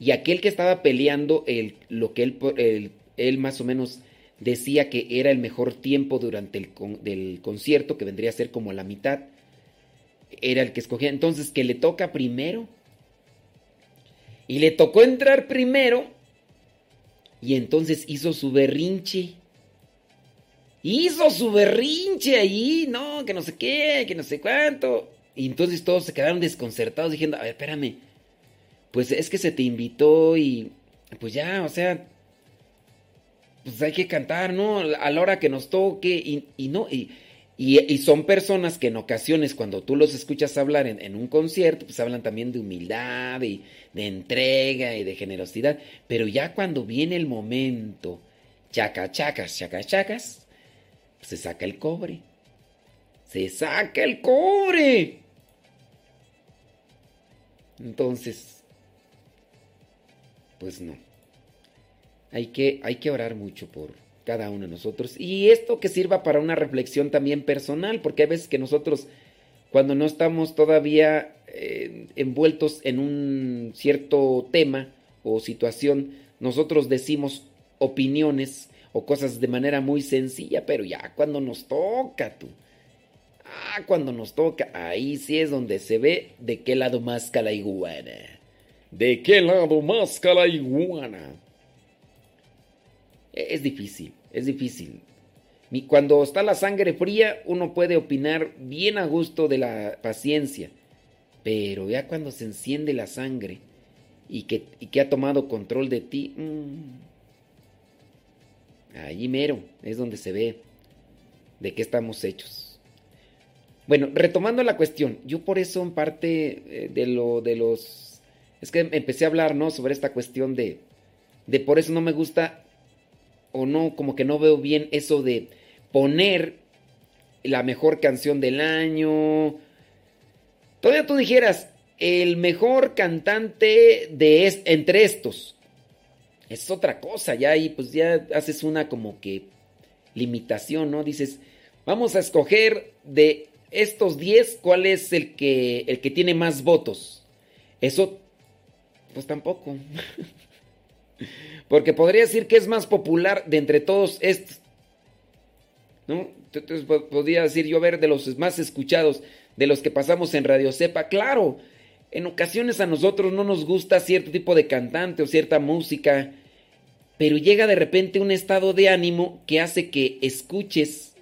Y aquel que estaba peleando, el, lo que él, él más o menos decía que era el mejor tiempo durante el del concierto, que vendría a ser como la mitad, era el que escogía. Entonces, que le toca primero. Y le tocó entrar primero. Y entonces hizo su berrinche. Hizo su berrinche ahí, no, que no sé qué, que no sé cuánto. Y entonces todos se quedaron desconcertados diciendo, a ver, espérame. Pues es que se te invitó y pues ya, o sea, pues hay que cantar, ¿no? A la hora que nos toque y, y no, y, y, son personas que en ocasiones cuando tú los escuchas hablar en, un concierto, pues hablan también de humildad y de entrega y de generosidad, pero ya cuando viene el momento, chaca, chacas, chaca, chacas, pues se saca el cobre. Se saca el cobre. Entonces, pues no. Hay que, hay que orar mucho por cada uno de nosotros. Y esto que sirva para una reflexión también personal, porque hay veces que nosotros, cuando no estamos todavía eh, envueltos en un cierto tema o situación, nosotros decimos opiniones o cosas de manera muy sencilla, pero ya cuando nos toca, tú. Ah, cuando nos toca, ahí sí es donde se ve de qué lado más la iguana. ¿De qué lado más la iguana? Es difícil, es difícil. Cuando está la sangre fría, uno puede opinar bien a gusto de la paciencia. Pero ya cuando se enciende la sangre y que, ha tomado control de ti, mmm, allí mero es donde se ve de qué estamos hechos. Bueno, retomando la cuestión, yo por eso en parte eh, de lo de los... Es que empecé a hablar, ¿no? Sobre esta cuestión de... De por eso no me gusta o no, como que no veo bien eso de poner la mejor canción del año. Todavía tú dijeras, el mejor cantante de entre estos. Es otra cosa, ya ahí pues ya haces una como que limitación, ¿no? Dices, vamos a escoger de estos 10 cuál es el que el que tiene más votos. Eso pues tampoco. [LAUGHS] Porque podría decir que es más popular de entre todos estos. ¿No? Entonces podría decir yo, a ver, de los más escuchados, de los que pasamos en Radio Cepa. Claro, en ocasiones a nosotros no nos gusta cierto tipo de cantante o cierta música, pero llega de repente un estado de ánimo que hace que escuches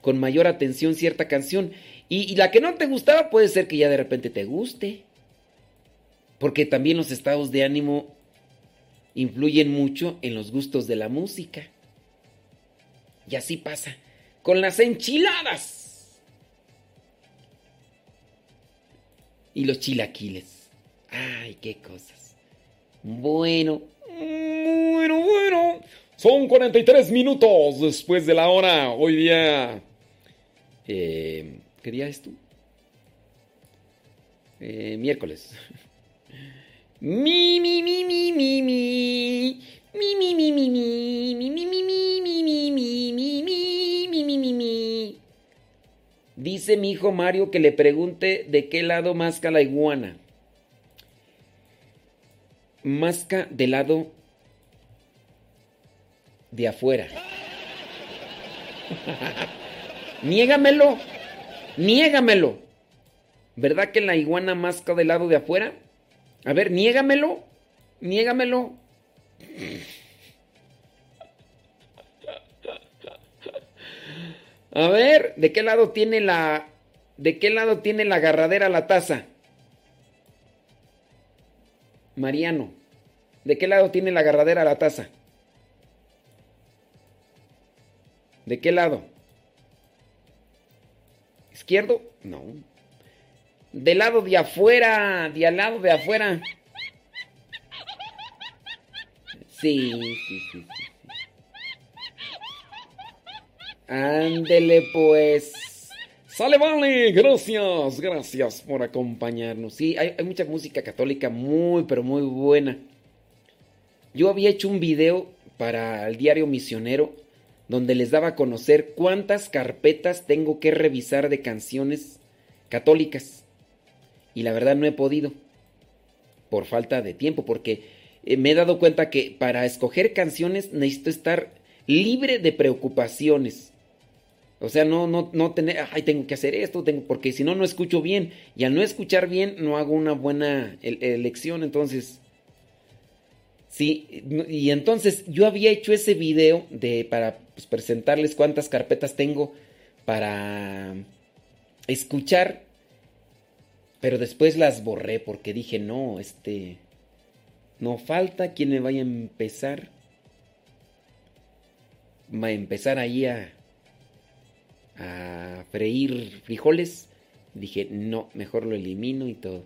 con mayor atención cierta canción. Y, y la que no te gustaba puede ser que ya de repente te guste. Porque también los estados de ánimo influyen mucho en los gustos de la música. Y así pasa con las enchiladas y los chilaquiles. Ay, qué cosas. Bueno, bueno, bueno. Son 43 minutos después de la hora. Hoy día... Eh, ¿Qué día es tú? Eh, miércoles. Mi, mi, mi, mi, mi, mi. Mi, mi, mi, mi, mi. Mi, mi, mi, mi, mi, mi, mi, mi, mi, mi, mi. Dice mi hijo Mario que le pregunte de qué lado masca la iguana. Masca del lado de afuera. Niégamelo. Niégamelo. ¿Verdad que la iguana masca del lado de afuera? A ver, niégamelo. Niégamelo. A ver, ¿de qué lado tiene la ¿De qué lado tiene la agarradera la taza? Mariano, ¿de qué lado tiene la agarradera la taza? ¿De qué lado? ¿Izquierdo? No. Del lado de afuera, de al lado de afuera. Sí. Ándele pues. Sale, vale, gracias, gracias por acompañarnos. Sí, hay, hay, mucha música católica muy, pero muy buena. Yo había hecho un video para el diario misionero donde les daba a conocer cuántas carpetas tengo que revisar de canciones católicas. Y la verdad no he podido, por falta de tiempo, porque eh, me he dado cuenta que para escoger canciones necesito estar libre de preocupaciones. O sea, no, no, no tener, ay, tengo que hacer esto, tengo, porque si no, no escucho bien. Y al no escuchar bien, no hago una buena elección. Entonces, sí, y entonces yo había hecho ese video de, para pues, presentarles cuántas carpetas tengo para escuchar. Pero después las borré porque dije, no, este, no falta quien me vaya a empezar. Va a empezar ahí a a freír frijoles. Dije, no, mejor lo elimino y todo.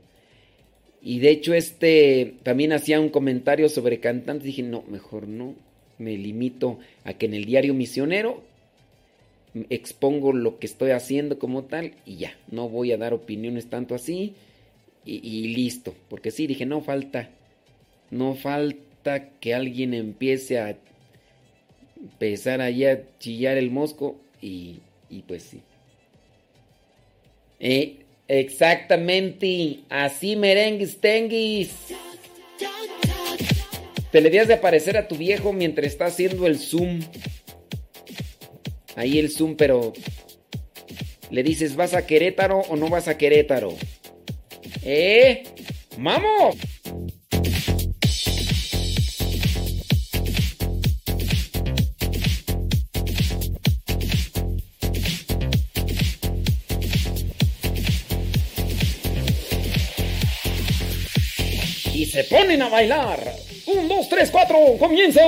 Y de hecho este también hacía un comentario sobre cantantes. Dije, no, mejor no. Me limito a que en el diario misionero expongo lo que estoy haciendo como tal y ya. No voy a dar opiniones tanto así y, listo. Porque sí, dije, no falta. No falta que alguien empiece a empezar allá a chillar el mosco y pues sí. Eh, exactamente. Así merengues tenguis. Te le de aparecer a tu viejo mientras está haciendo el zoom. Ahí el zoom, pero le dices, ¿vas a Querétaro o no vas a Querétaro? ¡Eh! ¡Vamos! se ponen a bailar. Un, dos, tres, cuatro, comienza.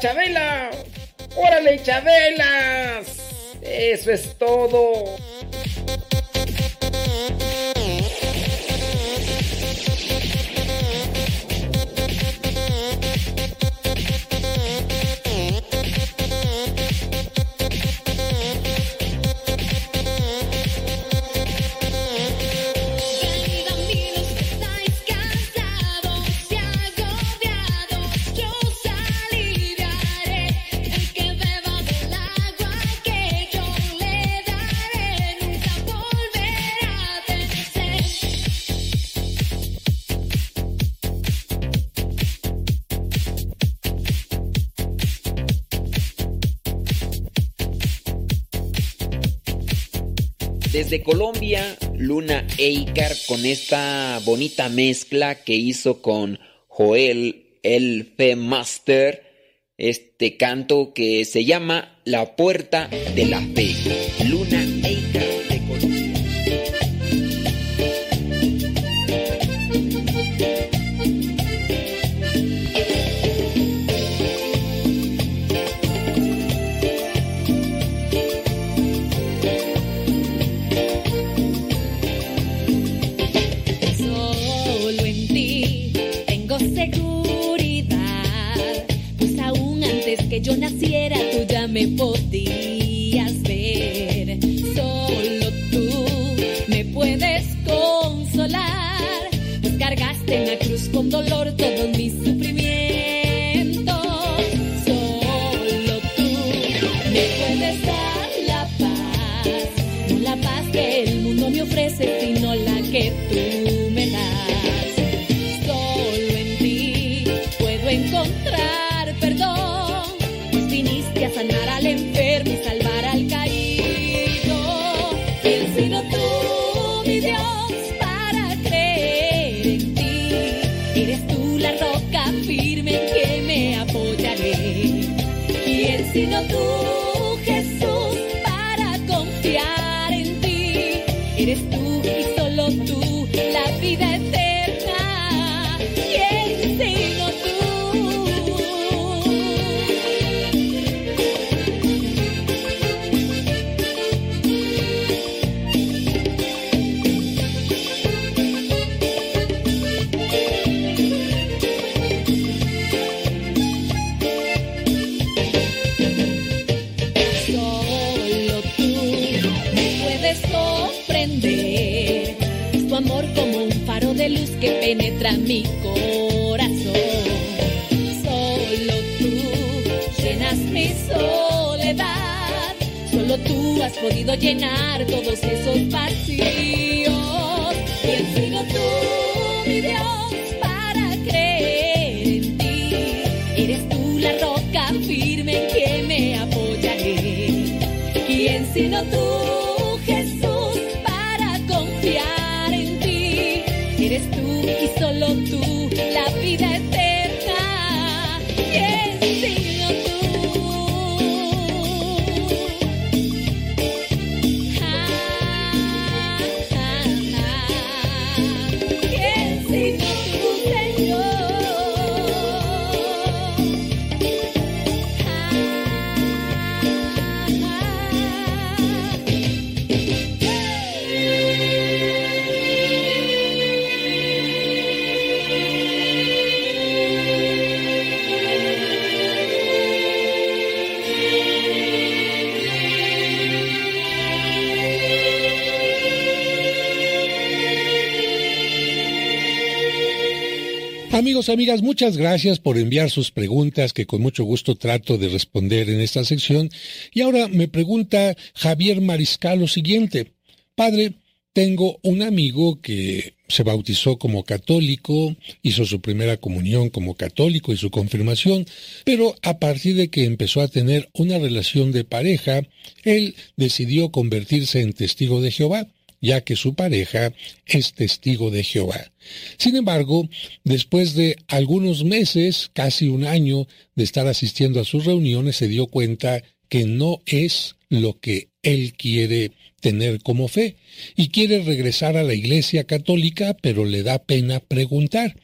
Chabela. Desde Colombia, Luna Eikar con esta bonita mezcla que hizo con Joel el Fe Master, este canto que se llama La Puerta de la Fe. Luna dolor todos mis podido llenar todos esos vacíos. Amigos, amigas, muchas gracias por enviar sus preguntas que con mucho gusto trato de responder en esta sección. Y ahora me pregunta Javier Mariscal lo siguiente. Padre, tengo un amigo que se bautizó como católico, hizo su primera comunión como católico y su confirmación, pero a partir de que empezó a tener una relación de pareja, él decidió convertirse en testigo de Jehová ya que su pareja es testigo de Jehová. Sin embargo, después de algunos meses, casi un año de estar asistiendo a sus reuniones, se dio cuenta que no es lo que él quiere tener como fe y quiere regresar a la iglesia católica, pero le da pena preguntar.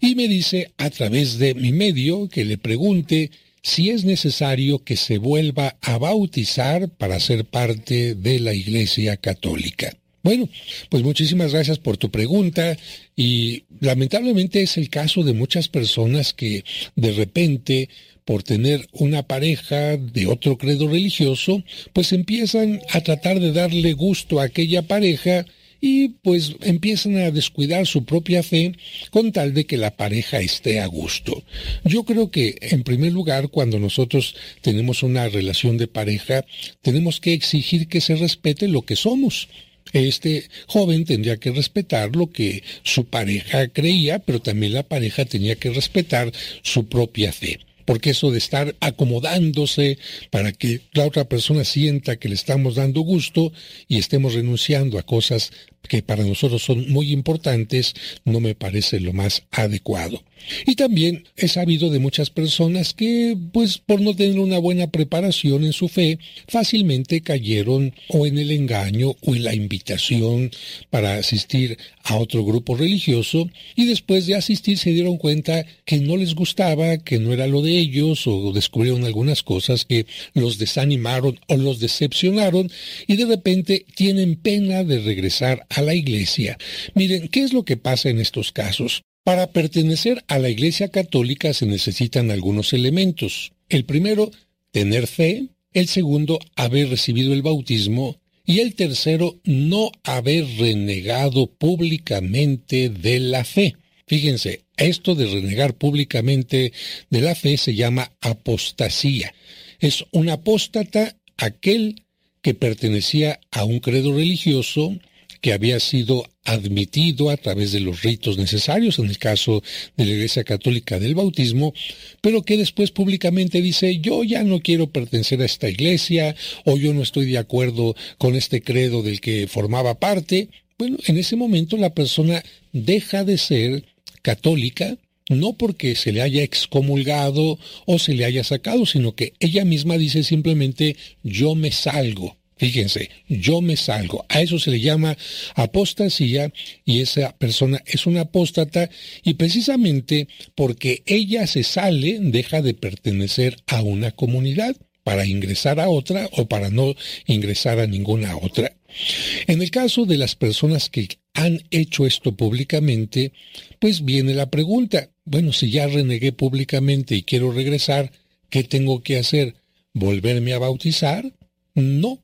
Y me dice a través de mi medio que le pregunte si es necesario que se vuelva a bautizar para ser parte de la iglesia católica. Bueno, pues muchísimas gracias por tu pregunta y lamentablemente es el caso de muchas personas que de repente por tener una pareja de otro credo religioso, pues empiezan a tratar de darle gusto a aquella pareja y pues empiezan a descuidar su propia fe con tal de que la pareja esté a gusto. Yo creo que en primer lugar cuando nosotros tenemos una relación de pareja tenemos que exigir que se respete lo que somos. Este joven tendría que respetar lo que su pareja creía, pero también la pareja tenía que respetar su propia fe. porque eso de estar acomodándose para que la otra persona sienta que le estamos dando gusto y estemos renunciando a cosas que para nosotros son muy importantes, no me parece lo más adecuado. Y también he sabido de muchas personas que, pues por no tener una buena preparación en su fe, fácilmente cayeron o en el engaño o en la invitación para asistir a otro grupo religioso y después de asistir se dieron cuenta que no les gustaba, que no era lo de ellos o descubrieron algunas cosas que los desanimaron o los decepcionaron y de repente tienen pena de regresar a la iglesia. Miren, ¿qué es lo que pasa en estos casos? Para pertenecer a la Iglesia Católica se necesitan algunos elementos. El primero, tener fe. El segundo, haber recibido el bautismo. Y el tercero, no haber renegado públicamente de la fe. Fíjense, esto de renegar públicamente de la fe se llama apostasía. Es un apóstata aquel que pertenecía a un credo religioso, que había sido admitido a través de los ritos necesarios, en el caso de la Iglesia Católica del bautismo, pero que después públicamente dice, yo ya no quiero pertenecer a esta iglesia, o yo no estoy de acuerdo con este credo del que formaba parte. Bueno, en ese momento la persona deja de ser católica, no porque se le haya excomulgado o se le haya sacado, sino que ella misma dice simplemente, yo me salgo Fíjense, yo me salgo. A eso se le llama apostasía y esa persona es una apóstata y precisamente porque ella se sale deja de pertenecer a una comunidad para ingresar a otra o para no ingresar a ninguna otra. En el caso de las personas que han hecho esto públicamente, pues viene la pregunta, bueno, si ya renegué públicamente y quiero regresar, ¿qué tengo que hacer? ¿Volverme a bautizar? No,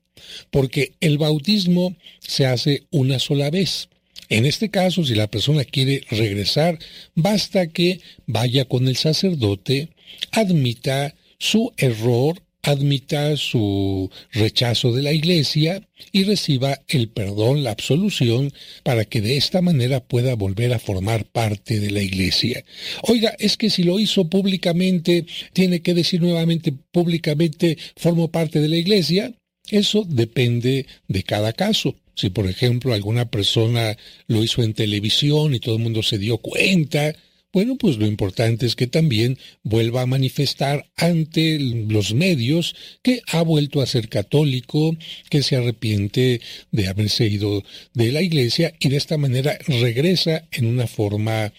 porque el bautismo se hace una sola vez. En este caso, si la persona quiere regresar, basta que vaya con el sacerdote, admita su error, admita su rechazo de la iglesia y reciba el perdón, la absolución, para que de esta manera pueda volver a formar parte de la iglesia. Oiga, es que si lo hizo públicamente, tiene que decir nuevamente públicamente, formo parte de la iglesia. Eso depende de cada caso. Si, por ejemplo, alguna persona lo hizo en televisión y todo el mundo se dio cuenta, bueno, pues lo importante es que también vuelva a manifestar ante los medios que ha vuelto a ser católico, que se arrepiente de haberse ido de la iglesia y de esta manera regresa en una forma,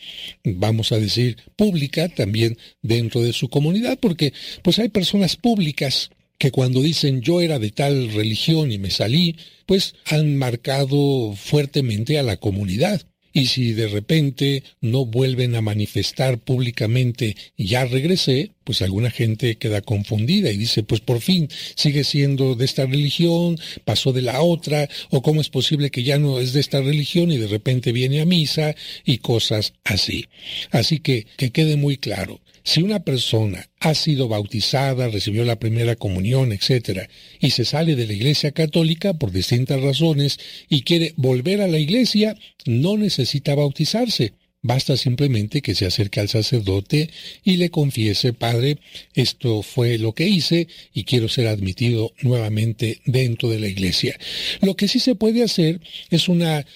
vamos a decir, pública también dentro de su comunidad, porque pues hay personas públicas que cuando dicen yo era de tal religión y me salí, pues han marcado fuertemente a la comunidad. Y si de repente no vuelven a manifestar públicamente ya regresé, pues alguna gente queda confundida y dice, pues por fin sigue siendo de esta religión, pasó de la otra, o cómo es posible que ya no es de esta religión y de repente viene a misa y cosas así. Así que que quede muy claro, si una persona ha sido bautizada, recibió la primera comunión, etc., y se sale de la Iglesia Católica por distintas razones y quiere volver a la Iglesia, no necesita bautizarse. Basta simplemente que se acerque al sacerdote y le confiese, Padre, esto fue lo que hice y quiero ser admitido nuevamente dentro de la iglesia. Lo que sí se puede hacer es una eh,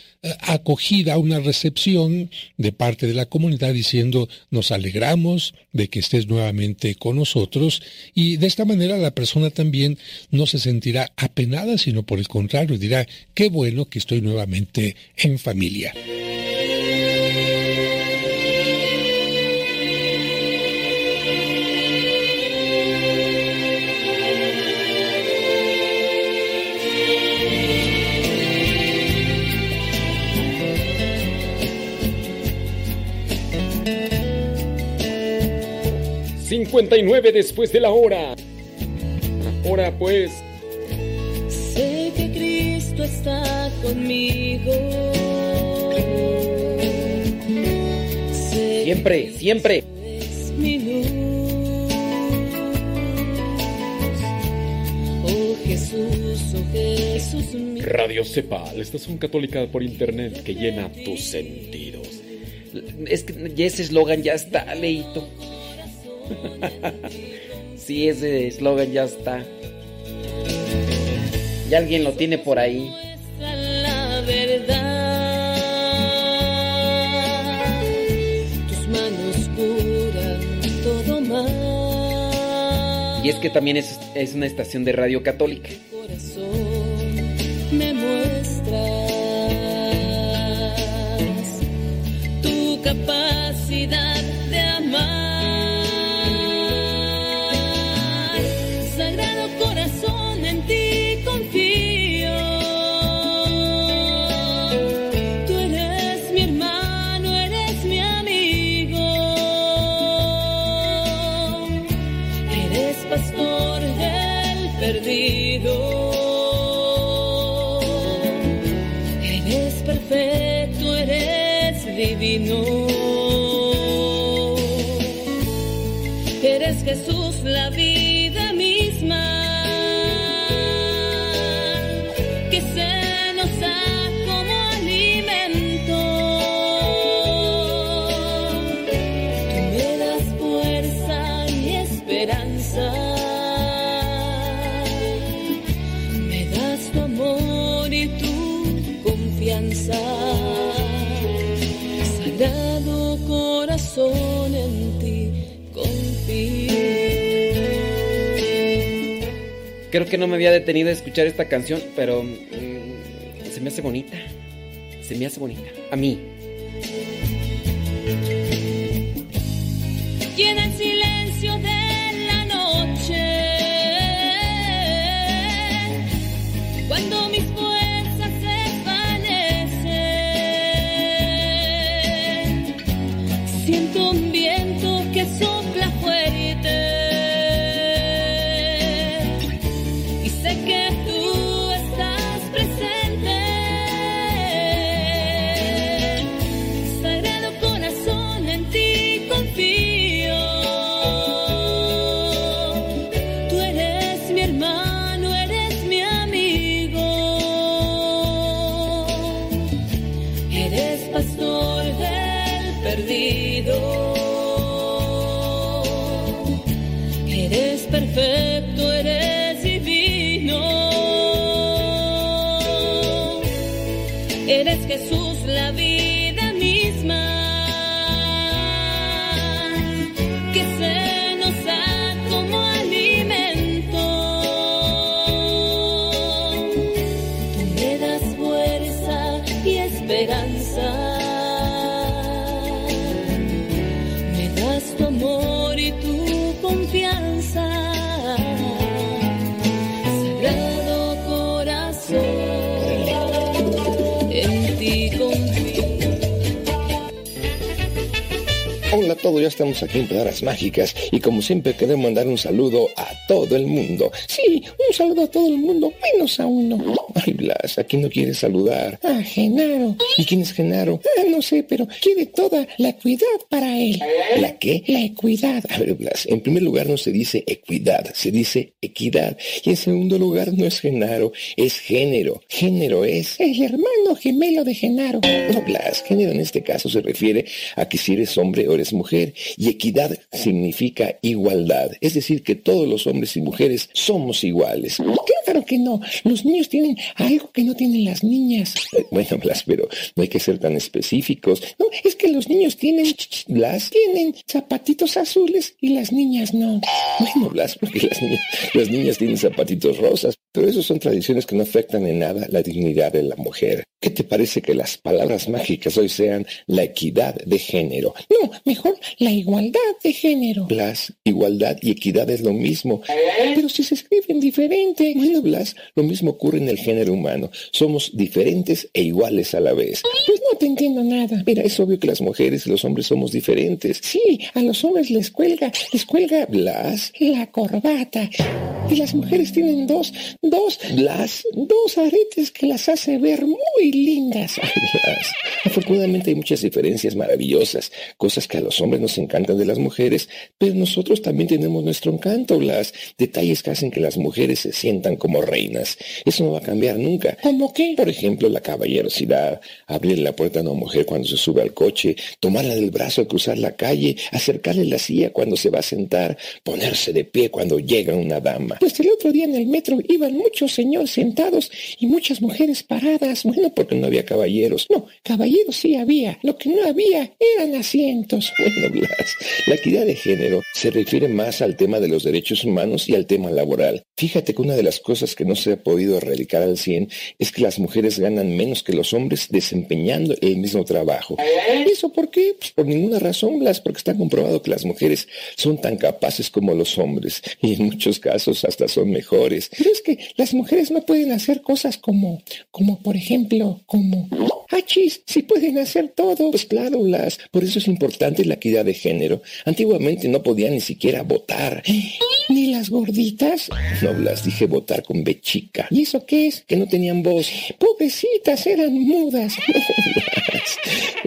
acogida, una recepción de parte de la comunidad diciendo nos alegramos de que estés nuevamente con nosotros y de esta manera la persona también no se sentirá apenada, sino por el contrario dirá qué bueno que estoy nuevamente en familia. 59 después de la hora. Ahora pues. Sé que Cristo está conmigo. siempre, siempre. mi luz. Oh Jesús, oh Jesús. Radio Cepa, la estación católica por internet que llena tus sentidos. Es que ese eslogan ya está, Leito. [LAUGHS] sí, ese eslogan ya está. Y alguien lo tiene por ahí. Y es que también es, es una estación de radio católica. Me tu capacidad Eres Jesús, la vida misma. Que se nos da como alimento. Tú me das fuerza y esperanza. Me das tu amor y tu confianza. Sagrado corazón Creo que no me había detenido a escuchar esta canción, pero mm, se me hace bonita. Se me hace bonita. A mí. Todos, ya estamos aquí en Palabras Mágicas y como siempre queremos mandar un saludo a todo el mundo. Sí, saludo a todo el mundo, menos a uno. Ay, Blas, ¿a quién no quiere saludar? A Genaro. ¿Y quién es Genaro? Ah, no sé, pero quiere toda la equidad para él. ¿La qué? La equidad. A ver, Blas, en primer lugar no se dice equidad, se dice equidad. Y en segundo lugar no es Genaro, es género. Género es el hermano gemelo de Genaro. No, Blas, género en este caso se refiere a que si eres hombre o eres mujer. Y equidad significa igualdad. Es decir, que todos los hombres y mujeres somos iguales. Claro que no. Los niños tienen algo que no tienen las niñas. [LAUGHS] Bueno, Blas, pero no hay que ser tan específicos. No, es que los niños tienen, Blas, tienen zapatitos azules y las niñas no. Bueno, Blas, porque las niñas, las niñas tienen zapatitos rosas. Pero eso son tradiciones que no afectan en nada la dignidad de la mujer. ¿Qué te parece que las palabras mágicas hoy sean la equidad de género? No, mejor la igualdad de género. Blas, igualdad y equidad es lo mismo. Pero si se escriben diferente. Bueno, Blas, lo mismo ocurre en el género humano. Somos diferentes e iguales a la vez. Pues no te entiendo nada. Mira, es obvio que las mujeres y los hombres somos diferentes. Sí, a los hombres les cuelga, les cuelga Blas la corbata. Y las mujeres tienen dos, dos, las, dos aretes que las hace ver muy lindas. Afortunadamente hay muchas diferencias maravillosas, cosas que a los hombres nos encantan de las mujeres, pero nosotros también tenemos nuestro encanto, las detalles que hacen que las mujeres se sientan como reinas. Eso no va a cambiar nunca. ¿Cómo qué? Por ejemplo, la caballerosidad, abrir la puerta a una mujer cuando se sube al coche, tomarla del brazo al cruzar la calle, acercarle la silla cuando se va a sentar, ponerse de pie cuando llega una dama. Pues el otro día en el metro iban muchos señores sentados y muchas mujeres paradas. Bueno, porque no había caballeros. No, caballeros sí había. Lo que no había eran asientos. [LAUGHS] Bueno, Blas, la equidad de género se refiere más al tema de los derechos humanos y al tema laboral. Fíjate que una de las cosas que no se ha podido erradicar al 100 es que las mujeres ganan menos que los hombres desempeñando el mismo trabajo. ¿Y eso por qué? Pues por ninguna razón, Blas, porque está comprobado que las mujeres son tan capaces como los hombres y en muchos casos hasta son mejores. Pero es que las mujeres no pueden hacer cosas como, como por ejemplo, como, achis, si pueden hacer todo. Pues claro, Blas, por eso es importante la equidad de género. Antiguamente no podían ni siquiera votar. ¿Ni las gorditas? No, Blas, dije votar con B chica. ¿Y eso qué es? Que no tenían voz. Pobrecitas, eran mudas. [LAUGHS]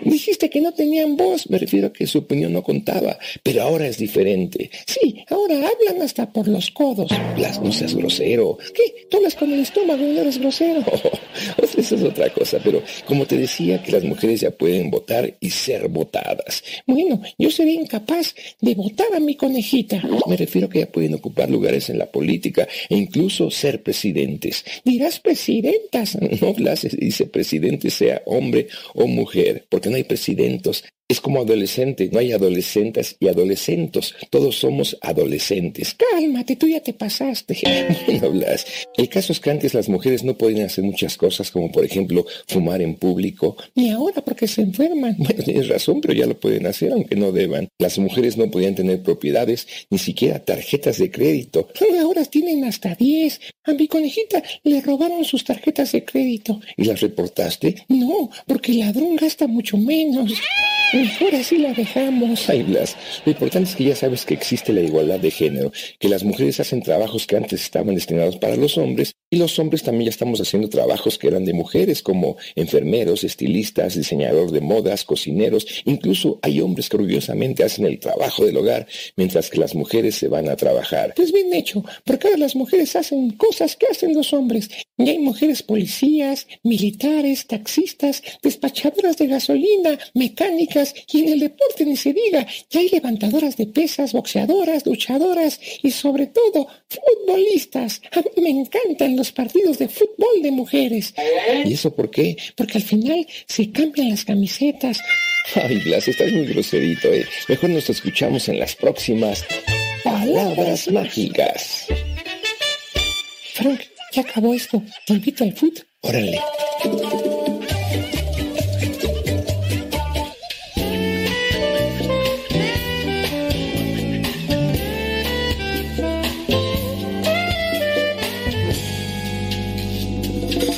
Dijiste que no tenían voz. Me refiero a que su opinión no contaba. Pero ahora es diferente. Sí, ahora hablan hasta por los codos. Blas, no seas grosero. ¿Qué? Tú hablas con el estómago no eres grosero. [LAUGHS] eso es otra cosa. Pero como te decía, que las mujeres ya pueden votar y ser votadas. Bueno, yo sería incapaz de votar a mi conejita. Me refiero a que ya pueden ocupar lugares en la política e incluso ser presidentes. Dirás presidentas. [LAUGHS] No, Blas, se dice presidente sea hombre o mujer, porque no hay presidentos. Es como adolescente, no hay adolescentes y adolescentos, todos somos adolescentes. Cálmate, tú ya te pasaste. [LAUGHS] Bueno, Blas, el caso es que antes las mujeres no podían hacer muchas cosas, como por ejemplo fumar en público, ni ahora porque se enferman. [LAUGHS] Bueno, tienes razón, pero ya lo pueden hacer aunque no deban. Las mujeres no podían tener propiedades, ni siquiera tarjetas de crédito. Ahora tienen hasta 10. A mi conejita le robaron sus tarjetas de crédito. ¿Y las reportaste? No, porque el ladrón gasta mucho menos. Mejor así la dejamos. Ay, Blas, lo importante es que ya sabes que existe la igualdad de género, que las mujeres hacen trabajos que antes estaban destinados para los hombres y los hombres también ya estamos haciendo trabajos que eran de mujeres, como enfermeros, estilistas, diseñador de modas, cocineros. Incluso hay hombres que orgullosamente hacen el trabajo del hogar, mientras que las mujeres se van a trabajar. Pues bien hecho, porque ahora las mujeres hacen cosas que hacen los hombres. Y hay mujeres policías, militares, taxistas, despachadoras de gasolina, mecánicas, y en el deporte ni se diga, ya hay levantadoras de pesas, boxeadoras, luchadoras y sobre todo futbolistas. A mí me encantan los partidos de fútbol de mujeres. ¿Y eso por qué? Porque al final se cambian las camisetas. Ay, Blas, estás muy groserito, ¿eh? Mejor nos escuchamos en las próximas Palabras Mágicas. Frank, ya acabó esto. Te invito al fútbol. Órale.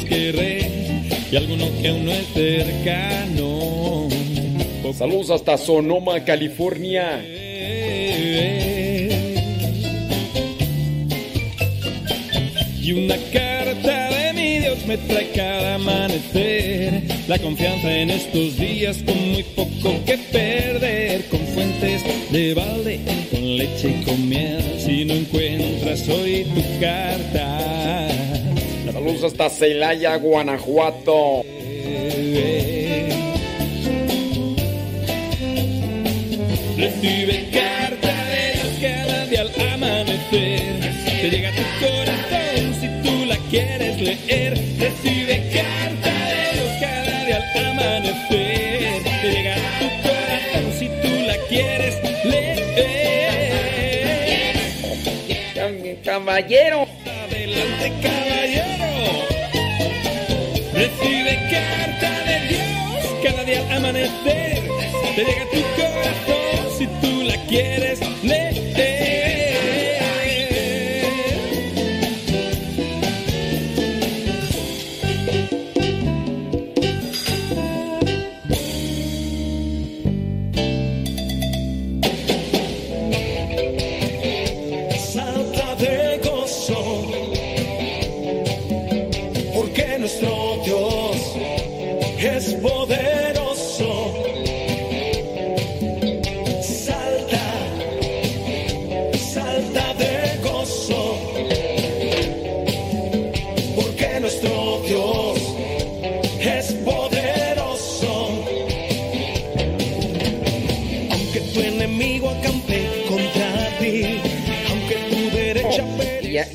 y alguno que aún no es cercano. Saludos hasta Sonoma, California. Y una carta de mi Dios me trae cada amanecer. La confianza en estos días con muy poco que perder. Con fuentes de balde, con leche y con miel. Si no encuentras hoy tu carta. Saludos hasta Celaya, Guanajuato. Recibe carta de Dios cada día al amanecer. Te llega a tu corazón si tú la quieres leer. Recibe carta de Dios cada día al amanecer. Te llega a tu corazón si tú la quieres leer. Caballero. Adelante, caballero. Carta de Dios cada día al amanecer. Te llega a tu corazón si tú la quieres.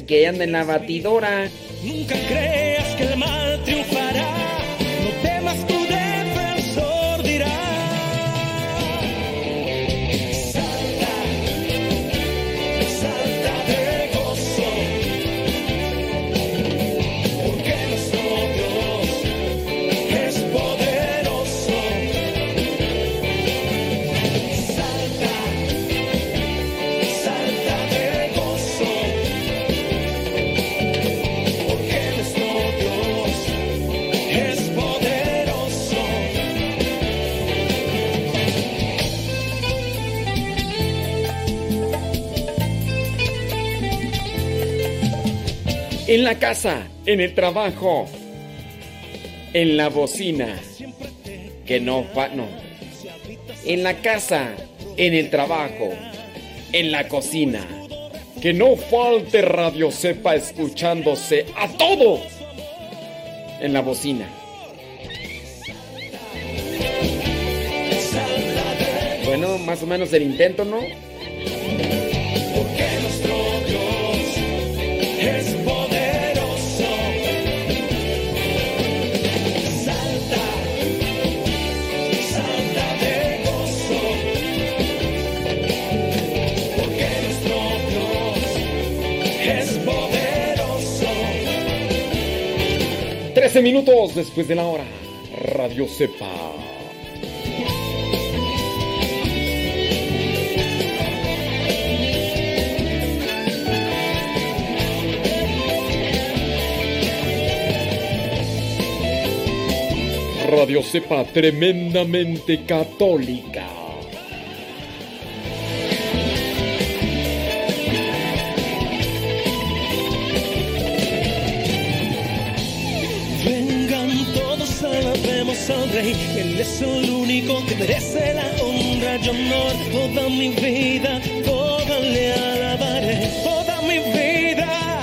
Que anda en la batidora. Nunca creas que el mal En la casa, en el trabajo, en la bocina. Que no no. En la casa, en el trabajo, en la cocina. Que no falte Radio Sepa escuchándose a todo. En la bocina. Bueno, más o menos el intento, ¿no? 13 minutos después de la hora. Radio Sepa. Radio Sepa tremendamente católica. Es el único que merece la honra y honor. Toda mi vida, toda le alabaré. Toda mi vida.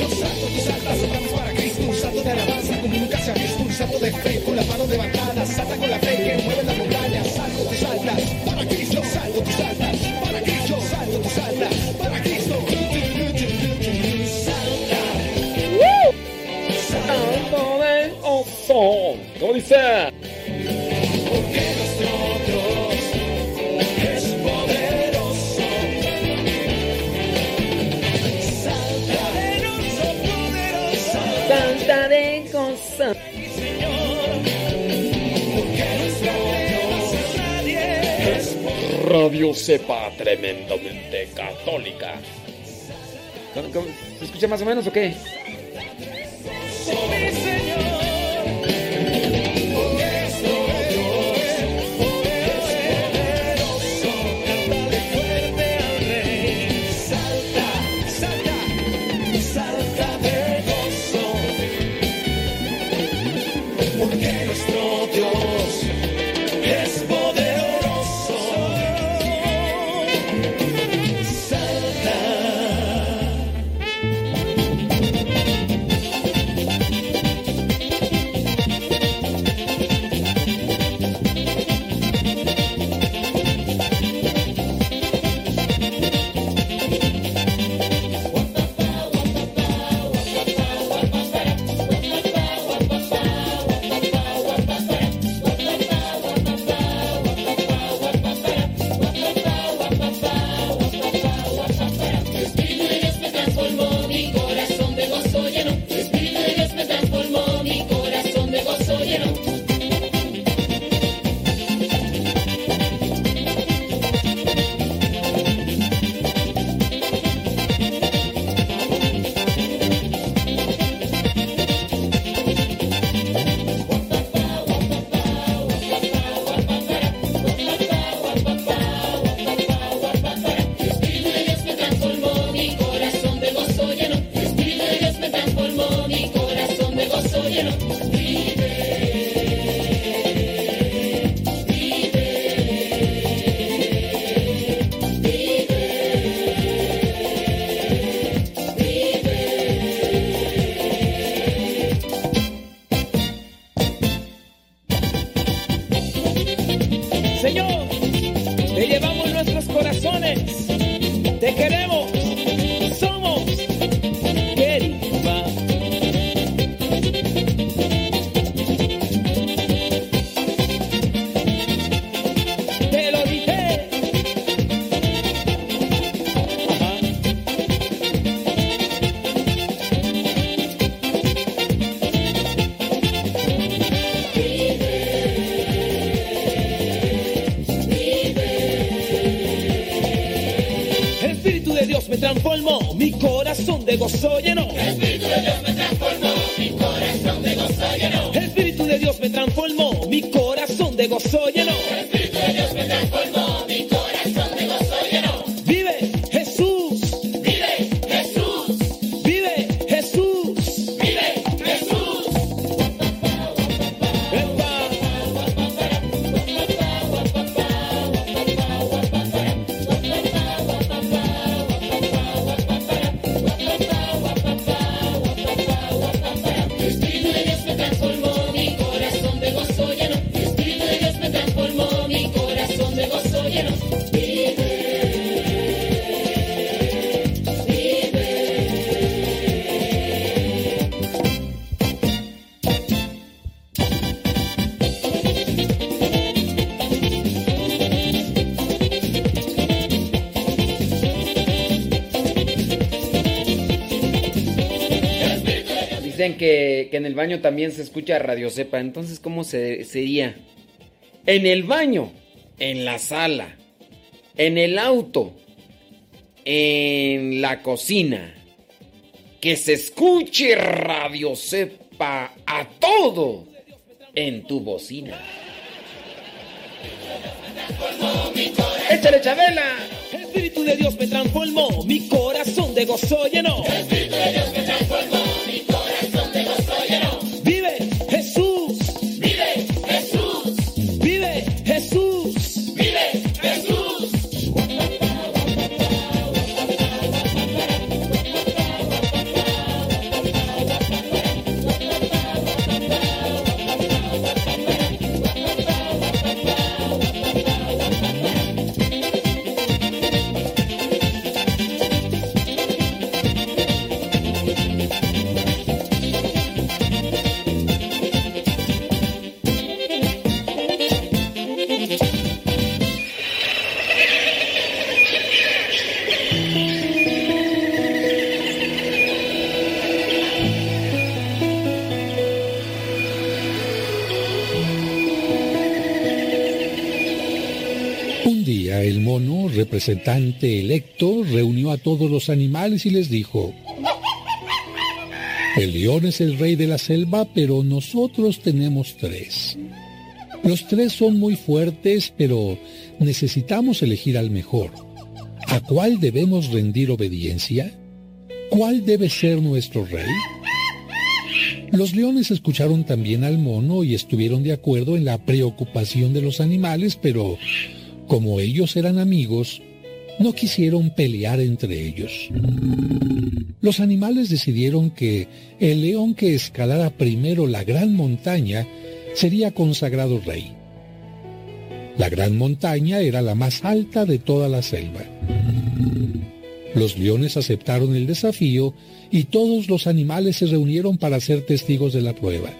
Yo salto, tú saltas, saltamos para Cristo, un salto de alabanza como nunca se ha visto, un salto de fe con las manos levantadas, salta con la fe que mueve poderoso. Salta de Radio Sepa tremendamente católica. ¿Se escucha más o menos o qué? Mi corazón de gozo me que, en el baño también se escucha Radio Cepa. Entonces, ¿cómo se, sería? En el baño, en la sala, en el auto, en la cocina. Que se escuche Radio Cepa a todo en tu bocina. ¡Échale, Chabela! El Espíritu de Dios me transformó, mi corazón de gozo llenó. Espíritu de Dios me transformó, representante electo, reunió a todos los animales y les dijo, el león es el rey de la selva, pero nosotros tenemos tres. Los tres son muy fuertes, pero necesitamos elegir al mejor. ¿A cuál debemos rendir obediencia? ¿Cuál debe ser nuestro rey? Los leones escucharon también al mono y estuvieron de acuerdo en la preocupación de los animales, pero como ellos eran amigos, no quisieron pelear entre ellos. Los animales decidieron que el león que escalara primero la gran montaña sería consagrado rey. La gran montaña era la más alta de toda la selva. Los leones aceptaron el desafío y todos los animales se reunieron para ser testigos de la prueba.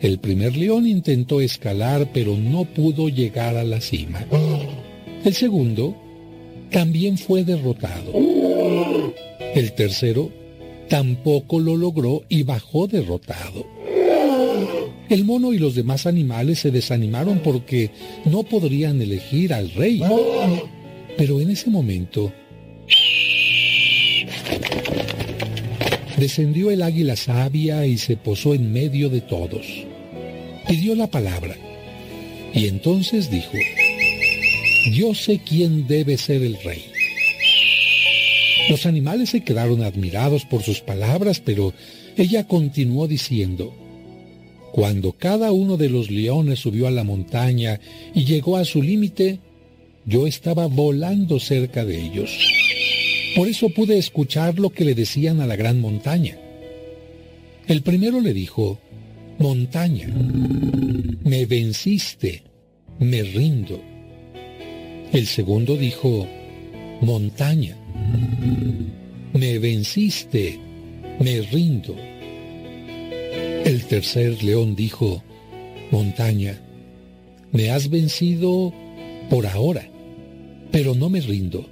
El primer león intentó escalar pero no pudo llegar a la cima. El segundo también fue derrotado. El tercero tampoco lo logró y bajó derrotado. El mono y los demás animales se desanimaron porque no podrían elegir al rey. Pero en ese momento descendió el águila sabia y se posó en medio de todos. Pidió la palabra y entonces dijo, yo sé quién debe ser el rey. Los animales se quedaron admirados por sus palabras, pero ella continuó diciendo, cuando cada uno de los leones subió a la montaña y llegó a su límite, yo estaba volando cerca de ellos. Por eso pude escuchar lo que le decían a la gran montaña. El primero le dijo, montaña, me venciste, me rindo. El segundo dijo, montaña, me venciste, me rindo. El tercer león dijo, montaña, me has vencido por ahora, pero no me rindo,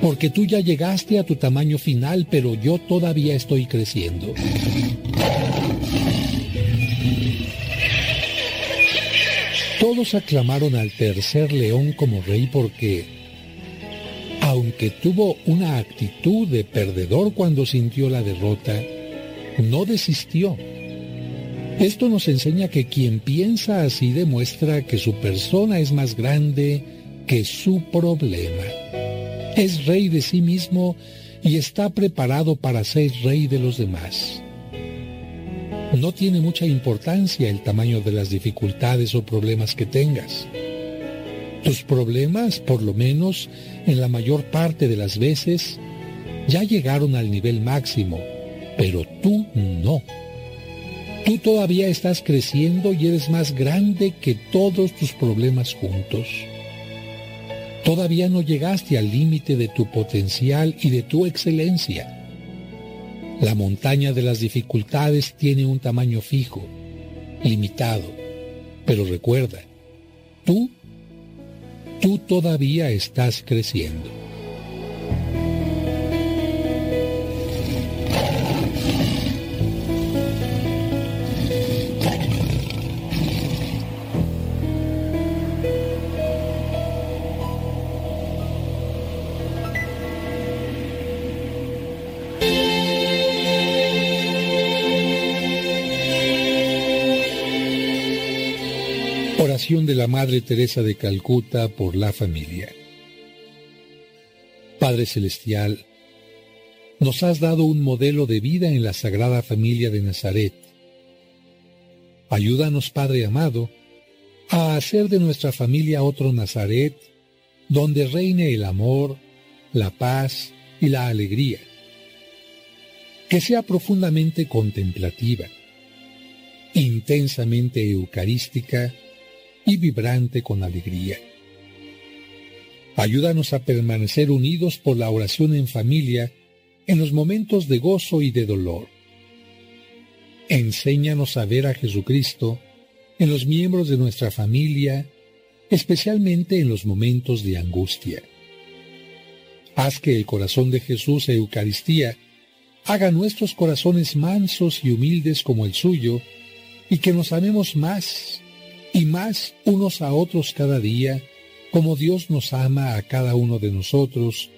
porque tú ya llegaste a tu tamaño final, pero yo todavía estoy creciendo. Todos aclamaron al tercer león como rey porque, aunque tuvo una actitud de perdedor cuando sintió la derrota, no desistió. Esto nos enseña que quien piensa así demuestra que su persona es más grande que su problema. Es rey de sí mismo y está preparado para ser rey de los demás. No tiene mucha importancia el tamaño de las dificultades o problemas que tengas. Tus problemas, por lo menos en la mayor parte de las veces, ya llegaron al nivel máximo, pero tú no. Tú todavía estás creciendo y eres más grande que todos tus problemas juntos. Todavía no llegaste al límite de tu potencial y de tu excelencia. La montaña de las dificultades tiene un tamaño fijo, limitado. Pero recuerda, tú, tú todavía estás creciendo. De la Madre Teresa de Calcuta por la familia. Padre Celestial, nos has dado un modelo de vida en la Sagrada Familia de Nazaret. Ayúdanos, Padre amado, a hacer de nuestra familia otro Nazaret, donde reine el amor, la paz y la alegría. Que sea profundamente contemplativa, intensamente eucarística y vibrante con alegría. Ayúdanos a permanecer unidos por la oración en familia en los momentos de gozo y de dolor. Enséñanos a ver a Jesucristo en los miembros de nuestra familia, especialmente en los momentos de angustia. Haz que el corazón de Jesús e Eucaristía haga nuestros corazones mansos y humildes como el suyo, y que nos amemos más y más unos a otros cada día, como Dios nos ama a cada uno de nosotros,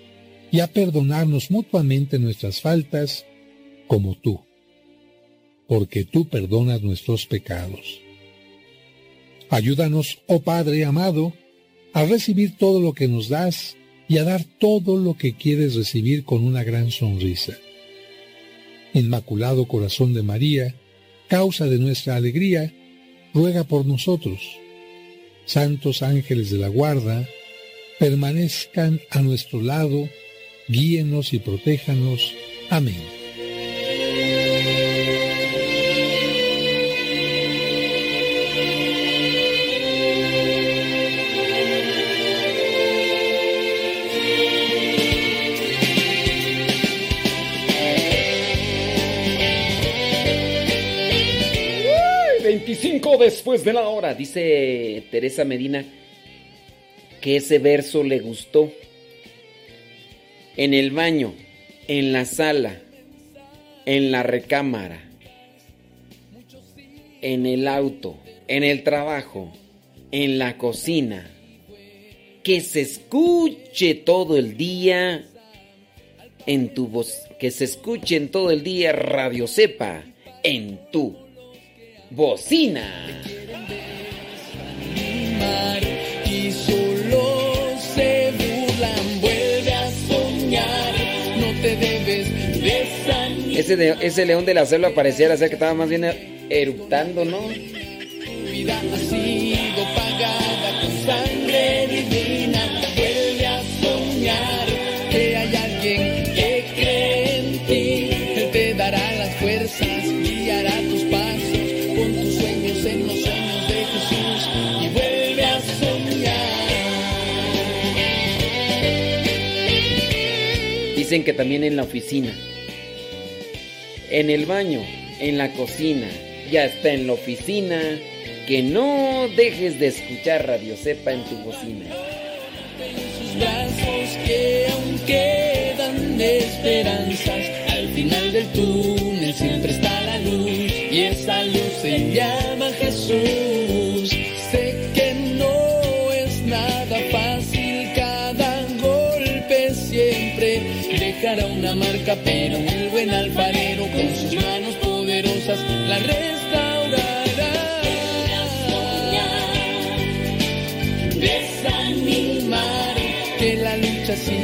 y a perdonarnos mutuamente nuestras faltas, como tú, porque tú perdonas nuestros pecados. Ayúdanos, oh Padre amado, a recibir todo lo que nos das y a dar todo lo que quieres recibir con una gran sonrisa. Inmaculado Corazón de María, causa de nuestra alegría, ruega por nosotros. Santos ángeles de la guarda, permanezcan a nuestro lado, guíenos y protéjanos. Amén. Después de la hora, dice Teresa Medina que ese verso le gustó. En el baño, en la sala, en la recámara, en el auto, en el trabajo, en la cocina. Que se escuche todo el día en tu voz, que se escuche en todo el día Radio Cepa en tu bocina. Ese, ese león de la selva pareciera ser que estaba más bien eruptando, ¿no? Vida ha sido Dicen que también en la oficina, en el baño, en la cocina, ya está en la oficina, que no dejes de escuchar Radio Cepa en tu bocina. sus brazos que aún quedan esperanzas. Al final del túnel siempre está la luz y esa luz se llama Jesús. Dejará una marca, pero el buen alfarero con sus manos poderosas la restaurará. Desanimar, que la lucha sigue,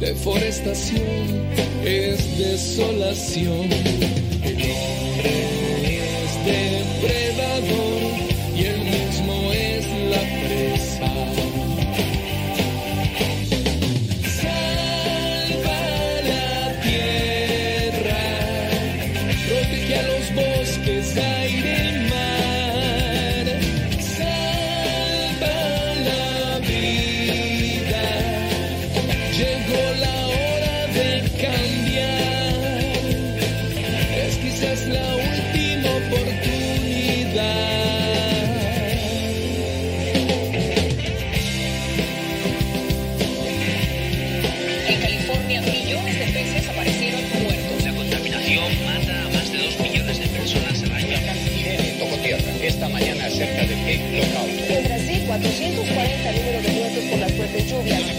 deforestación, es desolación.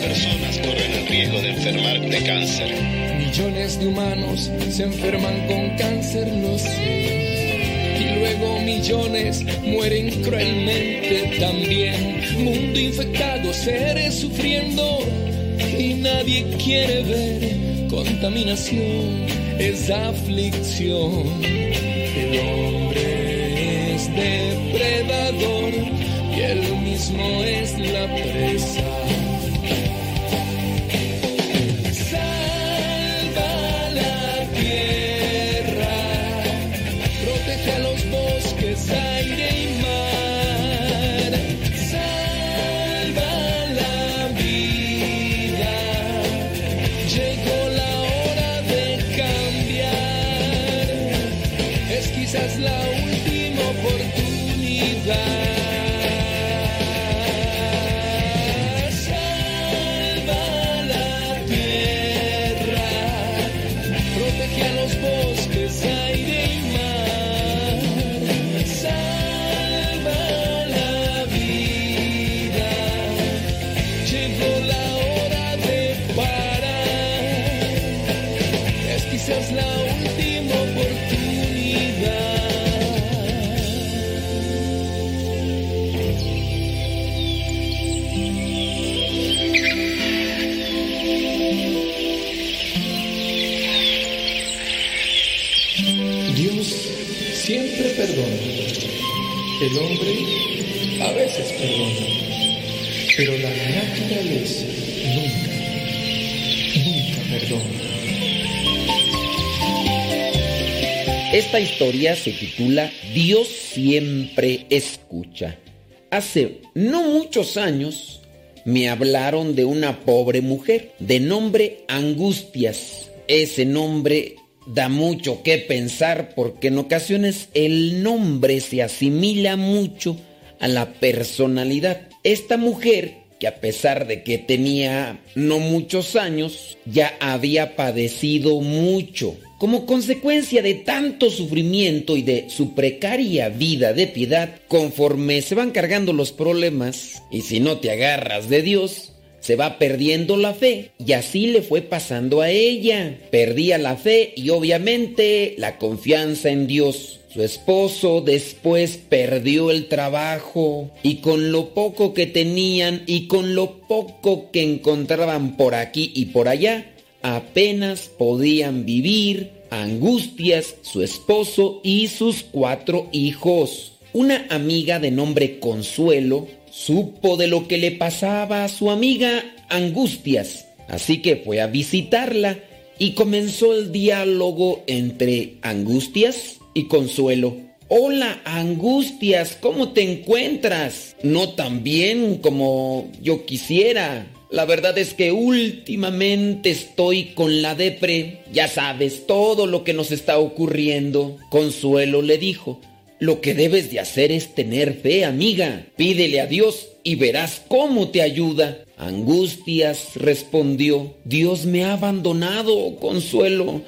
Personas corren el riesgo de enfermar de cáncer. Millones de humanos se enferman con cáncer, lo sé. Y luego millones mueren cruelmente también. Mundo infectado, seres sufriendo. Y nadie quiere ver contaminación, es aflicción. El hombre es depredador y él mismo es la presa. Pero la naturaleza nunca, nunca perdona. Esta historia se titula Dios siempre escucha. Hace no muchos años me hablaron de una pobre mujer de nombre Angustias. Ese nombre da mucho que pensar porque en ocasiones el nombre se asimila mucho a la personalidad. Esta mujer que a pesar de que tenía no muchos años, ya había padecido mucho. Como consecuencia de tanto sufrimiento y de su precaria vida de piedad, conforme se van cargando los problemas, y si no te agarras de Dios, se va perdiendo la fe. Y así le fue pasando a ella. Perdía la fe y obviamente la confianza en Dios. Su esposo después perdió el trabajo y con lo poco que tenían y con lo poco que encontraban por aquí y por allá, apenas podían vivir angustias, su esposo y sus cuatro hijos. Una amiga de nombre Consuelo supo de lo que le pasaba a su amiga Angustias, así que fue a visitarla y comenzó el diálogo entre Angustias y Consuelo. Hola, Angustias, ¿cómo te encuentras? No tan bien como yo quisiera. La verdad es que últimamente estoy con la depre. Ya sabes todo lo que nos está ocurriendo. Consuelo le dijo, lo que debes de hacer es tener fe, amiga. Pídele a Dios y verás cómo te ayuda. Angustias respondió, Dios me ha abandonado, Consuelo.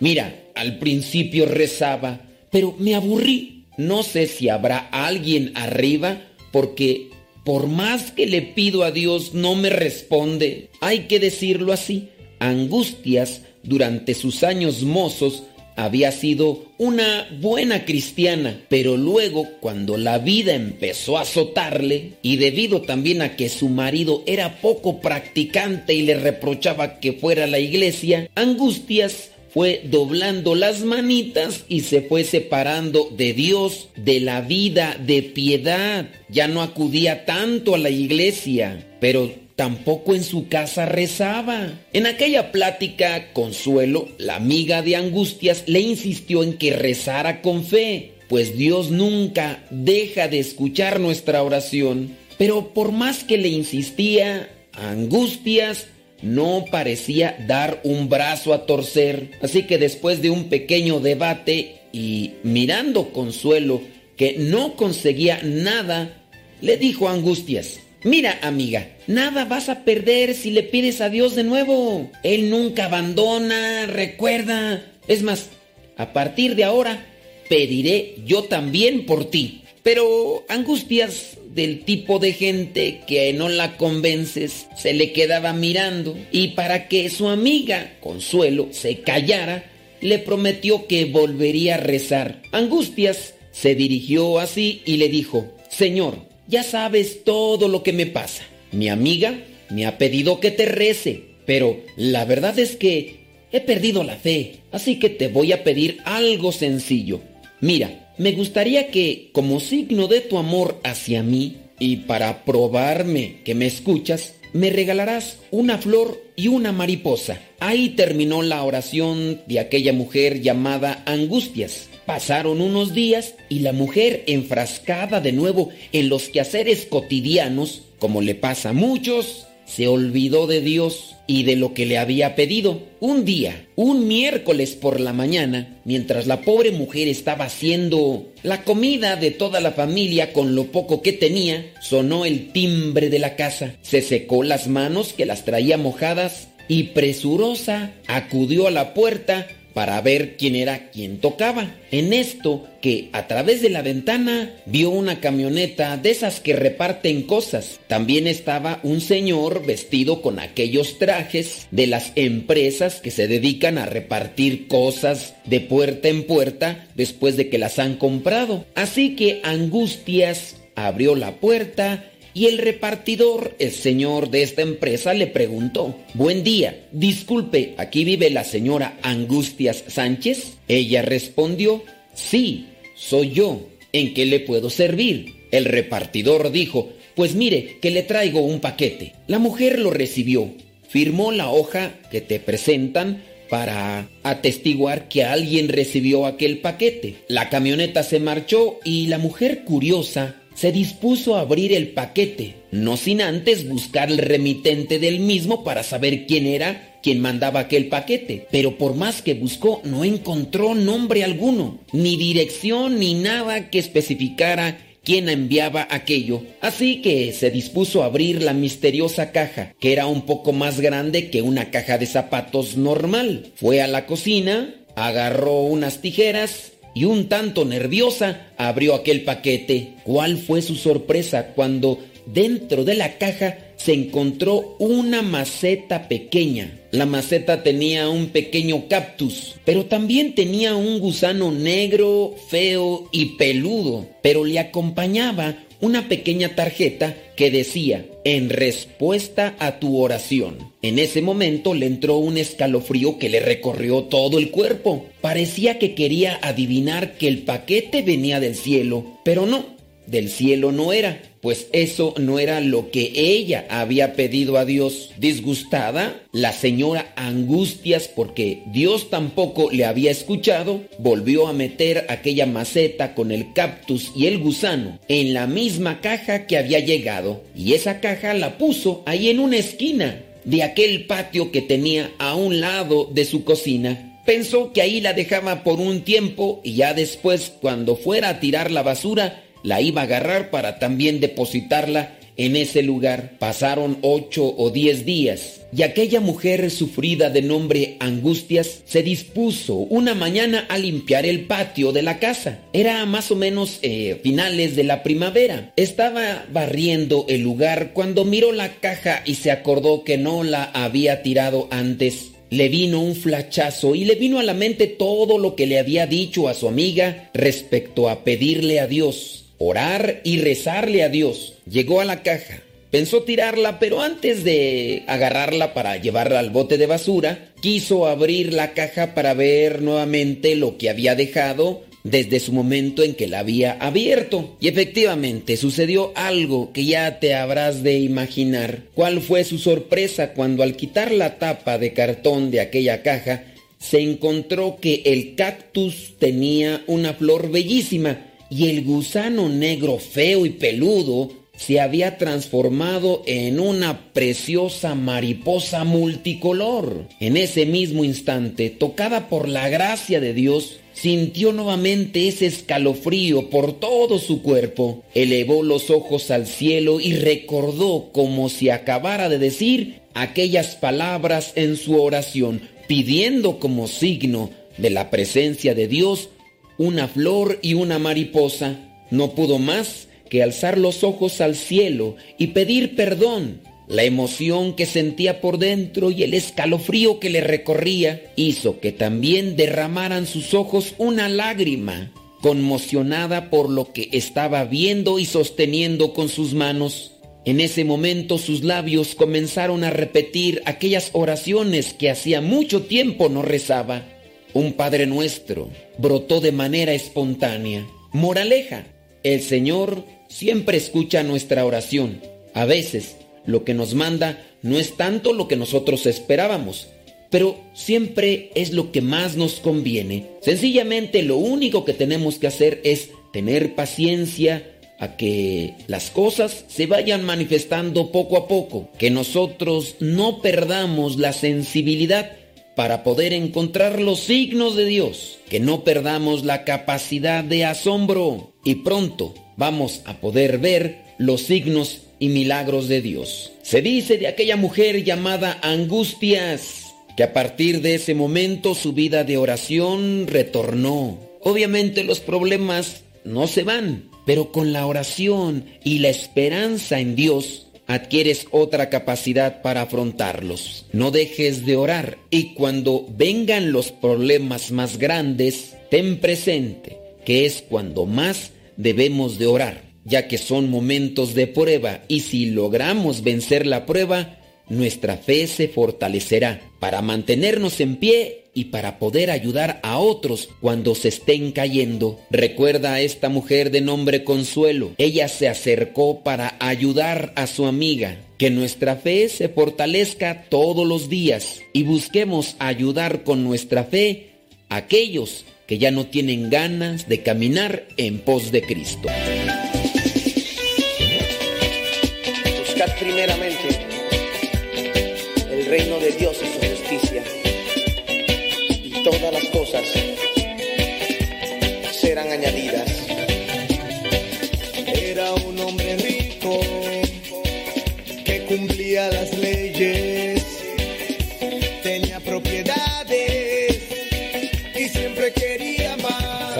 Mira, al principio rezaba, pero me aburrí. No sé si habrá alguien arriba porque por más que le pido a Dios no me responde. Hay que decirlo así. Angustias durante sus años mozos había sido una buena cristiana, pero luego cuando la vida empezó a azotarle y debido también a que su marido era poco practicante y le reprochaba que fuera a la iglesia, Angustias fue doblando las manitas y se fue separando de Dios, de la vida, de piedad. Ya no acudía tanto a la iglesia, pero tampoco en su casa rezaba. En aquella plática, Consuelo, la amiga de Angustias, le insistió en que rezara con fe, pues Dios nunca deja de escuchar nuestra oración. Pero por más que le insistía, Angustias no parecía dar un brazo a torcer. Así que después de un pequeño debate y mirando Consuelo que no conseguía nada, le dijo a Angustias, Mira, amiga, nada vas a perder si le pides a Dios de nuevo. Él nunca abandona, recuerda. Es más, a partir de ahora, pediré yo también por ti. Pero Angustias, del tipo de gente que no la convences, se le quedaba mirando y para que su amiga, Consuelo, se callara, le prometió que volvería a rezar. Angustias se dirigió así y le dijo, Señor, ya sabes todo lo que me pasa. Mi amiga me ha pedido que te rece, pero la verdad es que he perdido la fe, así que te voy a pedir algo sencillo. Mira, me gustaría que, como signo de tu amor hacia mí, y para probarme que me escuchas, me regalarás una flor y una mariposa. Ahí terminó la oración de aquella mujer llamada Angustias. Pasaron unos días y la mujer, enfrascada de nuevo en los quehaceres cotidianos, como le pasa a muchos, se olvidó de Dios y de lo que le había pedido. Un día, un miércoles por la mañana, mientras la pobre mujer estaba haciendo la comida de toda la familia con lo poco que tenía, sonó el timbre de la casa. Se secó las manos que las traía mojadas y presurosa acudió a la puerta para ver quién era quien tocaba. En esto que a través de la ventana vio una camioneta de esas que reparten cosas. También estaba un señor vestido con aquellos trajes de las empresas que se dedican a repartir cosas de puerta en puerta después de que las han comprado. Así que Angustias abrió la puerta y el repartidor, el señor de esta empresa, le preguntó, Buen día, disculpe, ¿aquí vive la señora Angustias Sánchez? Ella respondió, Sí, soy yo. ¿En qué le puedo servir? El repartidor dijo, Pues mire, que le traigo un paquete. La mujer lo recibió, firmó la hoja que te presentan para atestiguar que alguien recibió aquel paquete. La camioneta se marchó y la mujer curiosa se dispuso a abrir el paquete, no sin antes buscar el remitente del mismo para saber quién era quien mandaba aquel paquete. Pero por más que buscó, no encontró nombre alguno, ni dirección, ni nada que especificara quién enviaba aquello. Así que se dispuso a abrir la misteriosa caja, que era un poco más grande que una caja de zapatos normal. Fue a la cocina, agarró unas tijeras, y un tanto nerviosa abrió aquel paquete. ¿Cuál fue su sorpresa cuando dentro de la caja se encontró una maceta pequeña? La maceta tenía un pequeño cactus, pero también tenía un gusano negro, feo y peludo, pero le acompañaba una pequeña tarjeta que decía, en respuesta a tu oración. En ese momento le entró un escalofrío que le recorrió todo el cuerpo. Parecía que quería adivinar que el paquete venía del cielo, pero no, del cielo no era pues eso no era lo que ella había pedido a Dios. Disgustada, la señora Angustias, porque Dios tampoco le había escuchado, volvió a meter aquella maceta con el cactus y el gusano en la misma caja que había llegado, y esa caja la puso ahí en una esquina de aquel patio que tenía a un lado de su cocina. Pensó que ahí la dejaba por un tiempo y ya después, cuando fuera a tirar la basura, la iba a agarrar para también depositarla en ese lugar. Pasaron ocho o diez días y aquella mujer sufrida de nombre Angustias se dispuso una mañana a limpiar el patio de la casa. Era más o menos eh, finales de la primavera. Estaba barriendo el lugar cuando miró la caja y se acordó que no la había tirado antes le vino un flachazo y le vino a la mente todo lo que le había dicho a su amiga respecto a pedirle a Dios orar y rezarle a Dios. Llegó a la caja. Pensó tirarla, pero antes de agarrarla para llevarla al bote de basura, quiso abrir la caja para ver nuevamente lo que había dejado desde su momento en que la había abierto. Y efectivamente sucedió algo que ya te habrás de imaginar. ¿Cuál fue su sorpresa cuando al quitar la tapa de cartón de aquella caja se encontró que el cactus tenía una flor bellísima y el gusano negro feo y peludo se había transformado en una preciosa mariposa multicolor. En ese mismo instante, tocada por la gracia de Dios, sintió nuevamente ese escalofrío por todo su cuerpo, elevó los ojos al cielo y recordó como si acabara de decir aquellas palabras en su oración, pidiendo como signo de la presencia de Dios una flor y una mariposa. No pudo más que alzar los ojos al cielo y pedir perdón. La emoción que sentía por dentro y el escalofrío que le recorría hizo que también derramaran sus ojos una lágrima, conmocionada por lo que estaba viendo y sosteniendo con sus manos. En ese momento sus labios comenzaron a repetir aquellas oraciones que hacía mucho tiempo no rezaba. Un Padre Nuestro brotó de manera espontánea. Moraleja, el Señor siempre escucha nuestra oración. A veces lo que nos manda no es tanto lo que nosotros esperábamos, pero siempre es lo que más nos conviene. Sencillamente lo único que tenemos que hacer es tener paciencia a que las cosas se vayan manifestando poco a poco, que nosotros no perdamos la sensibilidad para poder encontrar los signos de Dios, que no perdamos la capacidad de asombro y pronto vamos a poder ver los signos y milagros de Dios. Se dice de aquella mujer llamada Angustias, que a partir de ese momento su vida de oración retornó. Obviamente los problemas no se van, pero con la oración y la esperanza en Dios adquieres otra capacidad para afrontarlos. No dejes de orar y cuando vengan los problemas más grandes, ten presente que es cuando más debemos de orar, ya que son momentos de prueba y si logramos vencer la prueba, nuestra fe se fortalecerá para mantenernos en pie y para poder ayudar a otros cuando se estén cayendo. Recuerda a esta mujer de nombre Consuelo. Ella se acercó para ayudar a su amiga. Que nuestra fe se fortalezca todos los días y busquemos ayudar con nuestra fe a aquellos que ya no tienen ganas de caminar en pos de Cristo.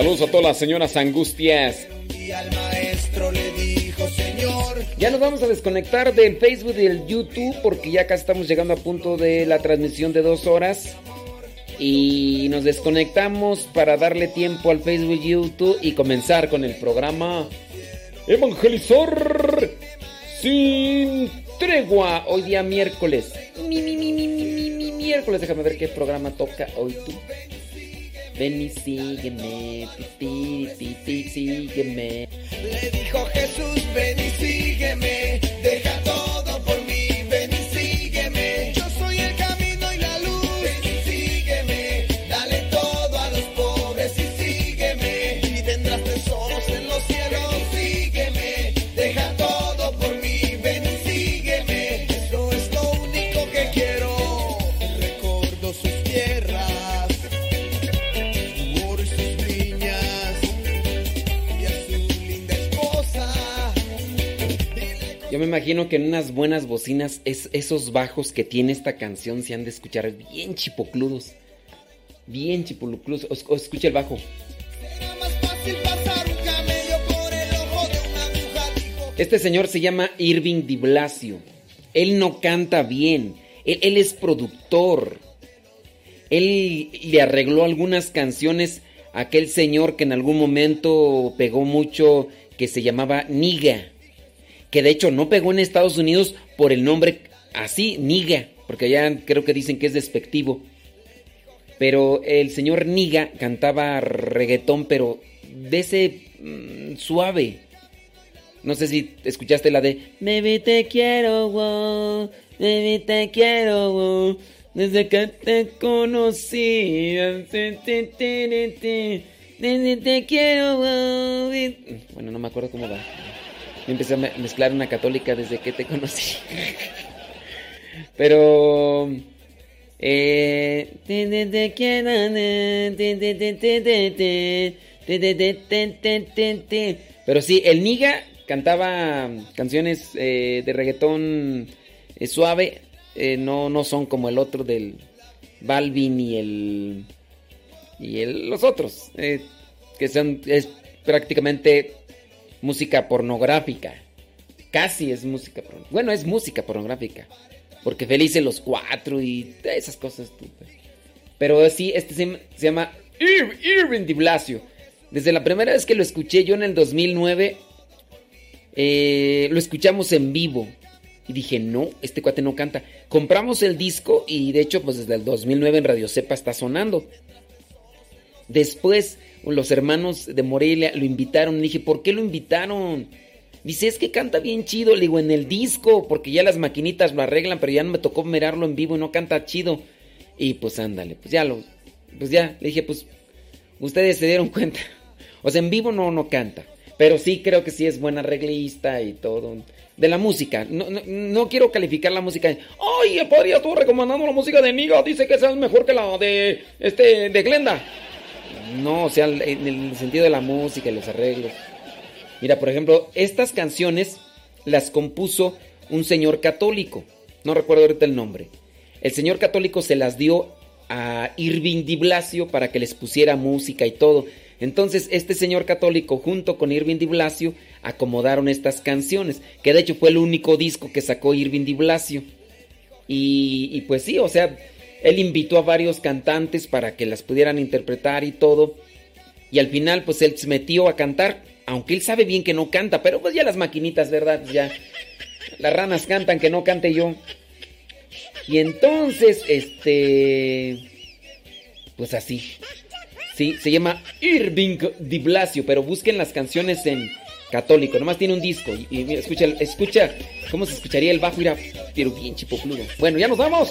Saludos a todas las señoras angustias. Y al maestro le dijo, Señor, Ya nos vamos a desconectar del Facebook y del YouTube porque ya casi estamos llegando a punto de la transmisión de dos horas. Y nos desconectamos para darle tiempo al Facebook y YouTube y comenzar con el programa Evangelizar sin tregua. Hoy día miércoles. Mi, mi, mi, mi, mi, mi, mi, miércoles. Déjame ver qué programa toca hoy tú. Ven y sígueme, sígueme. le dijo Jesús, ven y sígueme, Yo me imagino que en unas buenas bocinas es, esos bajos que tiene esta canción se han de escuchar bien chipocludos. Bien chipocludos. O, escucha el bajo. Este señor se llama Irving Di Blasio. Él no canta bien. Él, él es productor. Él le arregló algunas canciones a aquel señor que en algún momento pegó mucho, que se llamaba Niga. Que de hecho no pegó en Estados Unidos por el nombre así, Niga, porque allá creo que dicen que es despectivo. Pero el señor Niga cantaba reggaetón, pero de ese mm, suave. No sé si escuchaste la de Baby te quiero, wow, baby te quiero, wow, desde que te conocí, desde te quiero, wow. Bueno, no me acuerdo cómo va. Me empecé a mezclar una católica desde que te conocí. Pero... Eh, pero sí, el Niga cantaba canciones de reggaetón suave. no, no son como el otro del Balvin y el... Y el, los otros. que son... Es prácticamente música pornográfica. Casi es música pornográfica. Bueno, es música pornográfica. Porque Felices los Cuatro y esas cosas. pues. Pero sí, este se, llama Ir- Irving Di Blasio. Desde la primera vez que lo escuché yo en el 2009, eh, lo escuchamos en vivo. Y dije, no, este cuate no canta. Compramos el disco y de hecho, pues desde el 2009 en Radio Cepa está sonando. Después, los hermanos de Morelia lo invitaron. Y dije, ¿por qué lo invitaron? Dice, es que canta bien chido. Le digo, en el disco, porque ya las maquinitas lo arreglan, pero ya no me tocó mirarlo en vivo y no canta chido. Y pues ándale, pues ya lo. Pues ya, le dije, pues ustedes se dieron [LAUGHS] cuenta. O sea, en vivo no, no canta. Pero sí creo que sí es buen arreglista y todo. De la música. No, no, no quiero calificar la música. ¡Ay, el padre estuvo recomendando la música de Niga! Dice que es mejor que la de. Este. de Glenda. No, o sea, en el sentido de la música y los arreglos. Mira, por ejemplo, estas canciones las compuso un señor católico. No recuerdo ahorita el nombre. El señor católico se las dio a Irving Di Blasio para que les pusiera música y todo. Entonces, este señor católico, junto con Irving Di Blasio, acomodaron estas canciones, que de hecho fue el único disco que sacó Irving Di Blasio. Y, y pues sí, o sea, él invitó a varios cantantes para que las pudieran interpretar y todo. Y al final, pues él se metió a cantar, aunque él sabe bien que no canta, pero pues ya las maquinitas, ¿verdad? Ya las ranas cantan, que no cante yo. Y entonces, este, pues así. Sí, se llama Irving Di Blasio, pero busquen las canciones en católico. Nomás tiene un disco. Y, mira, escucha, escucha cómo se escucharía el bajo. Mira, pero bien chipocludo. Bueno, ya nos vamos.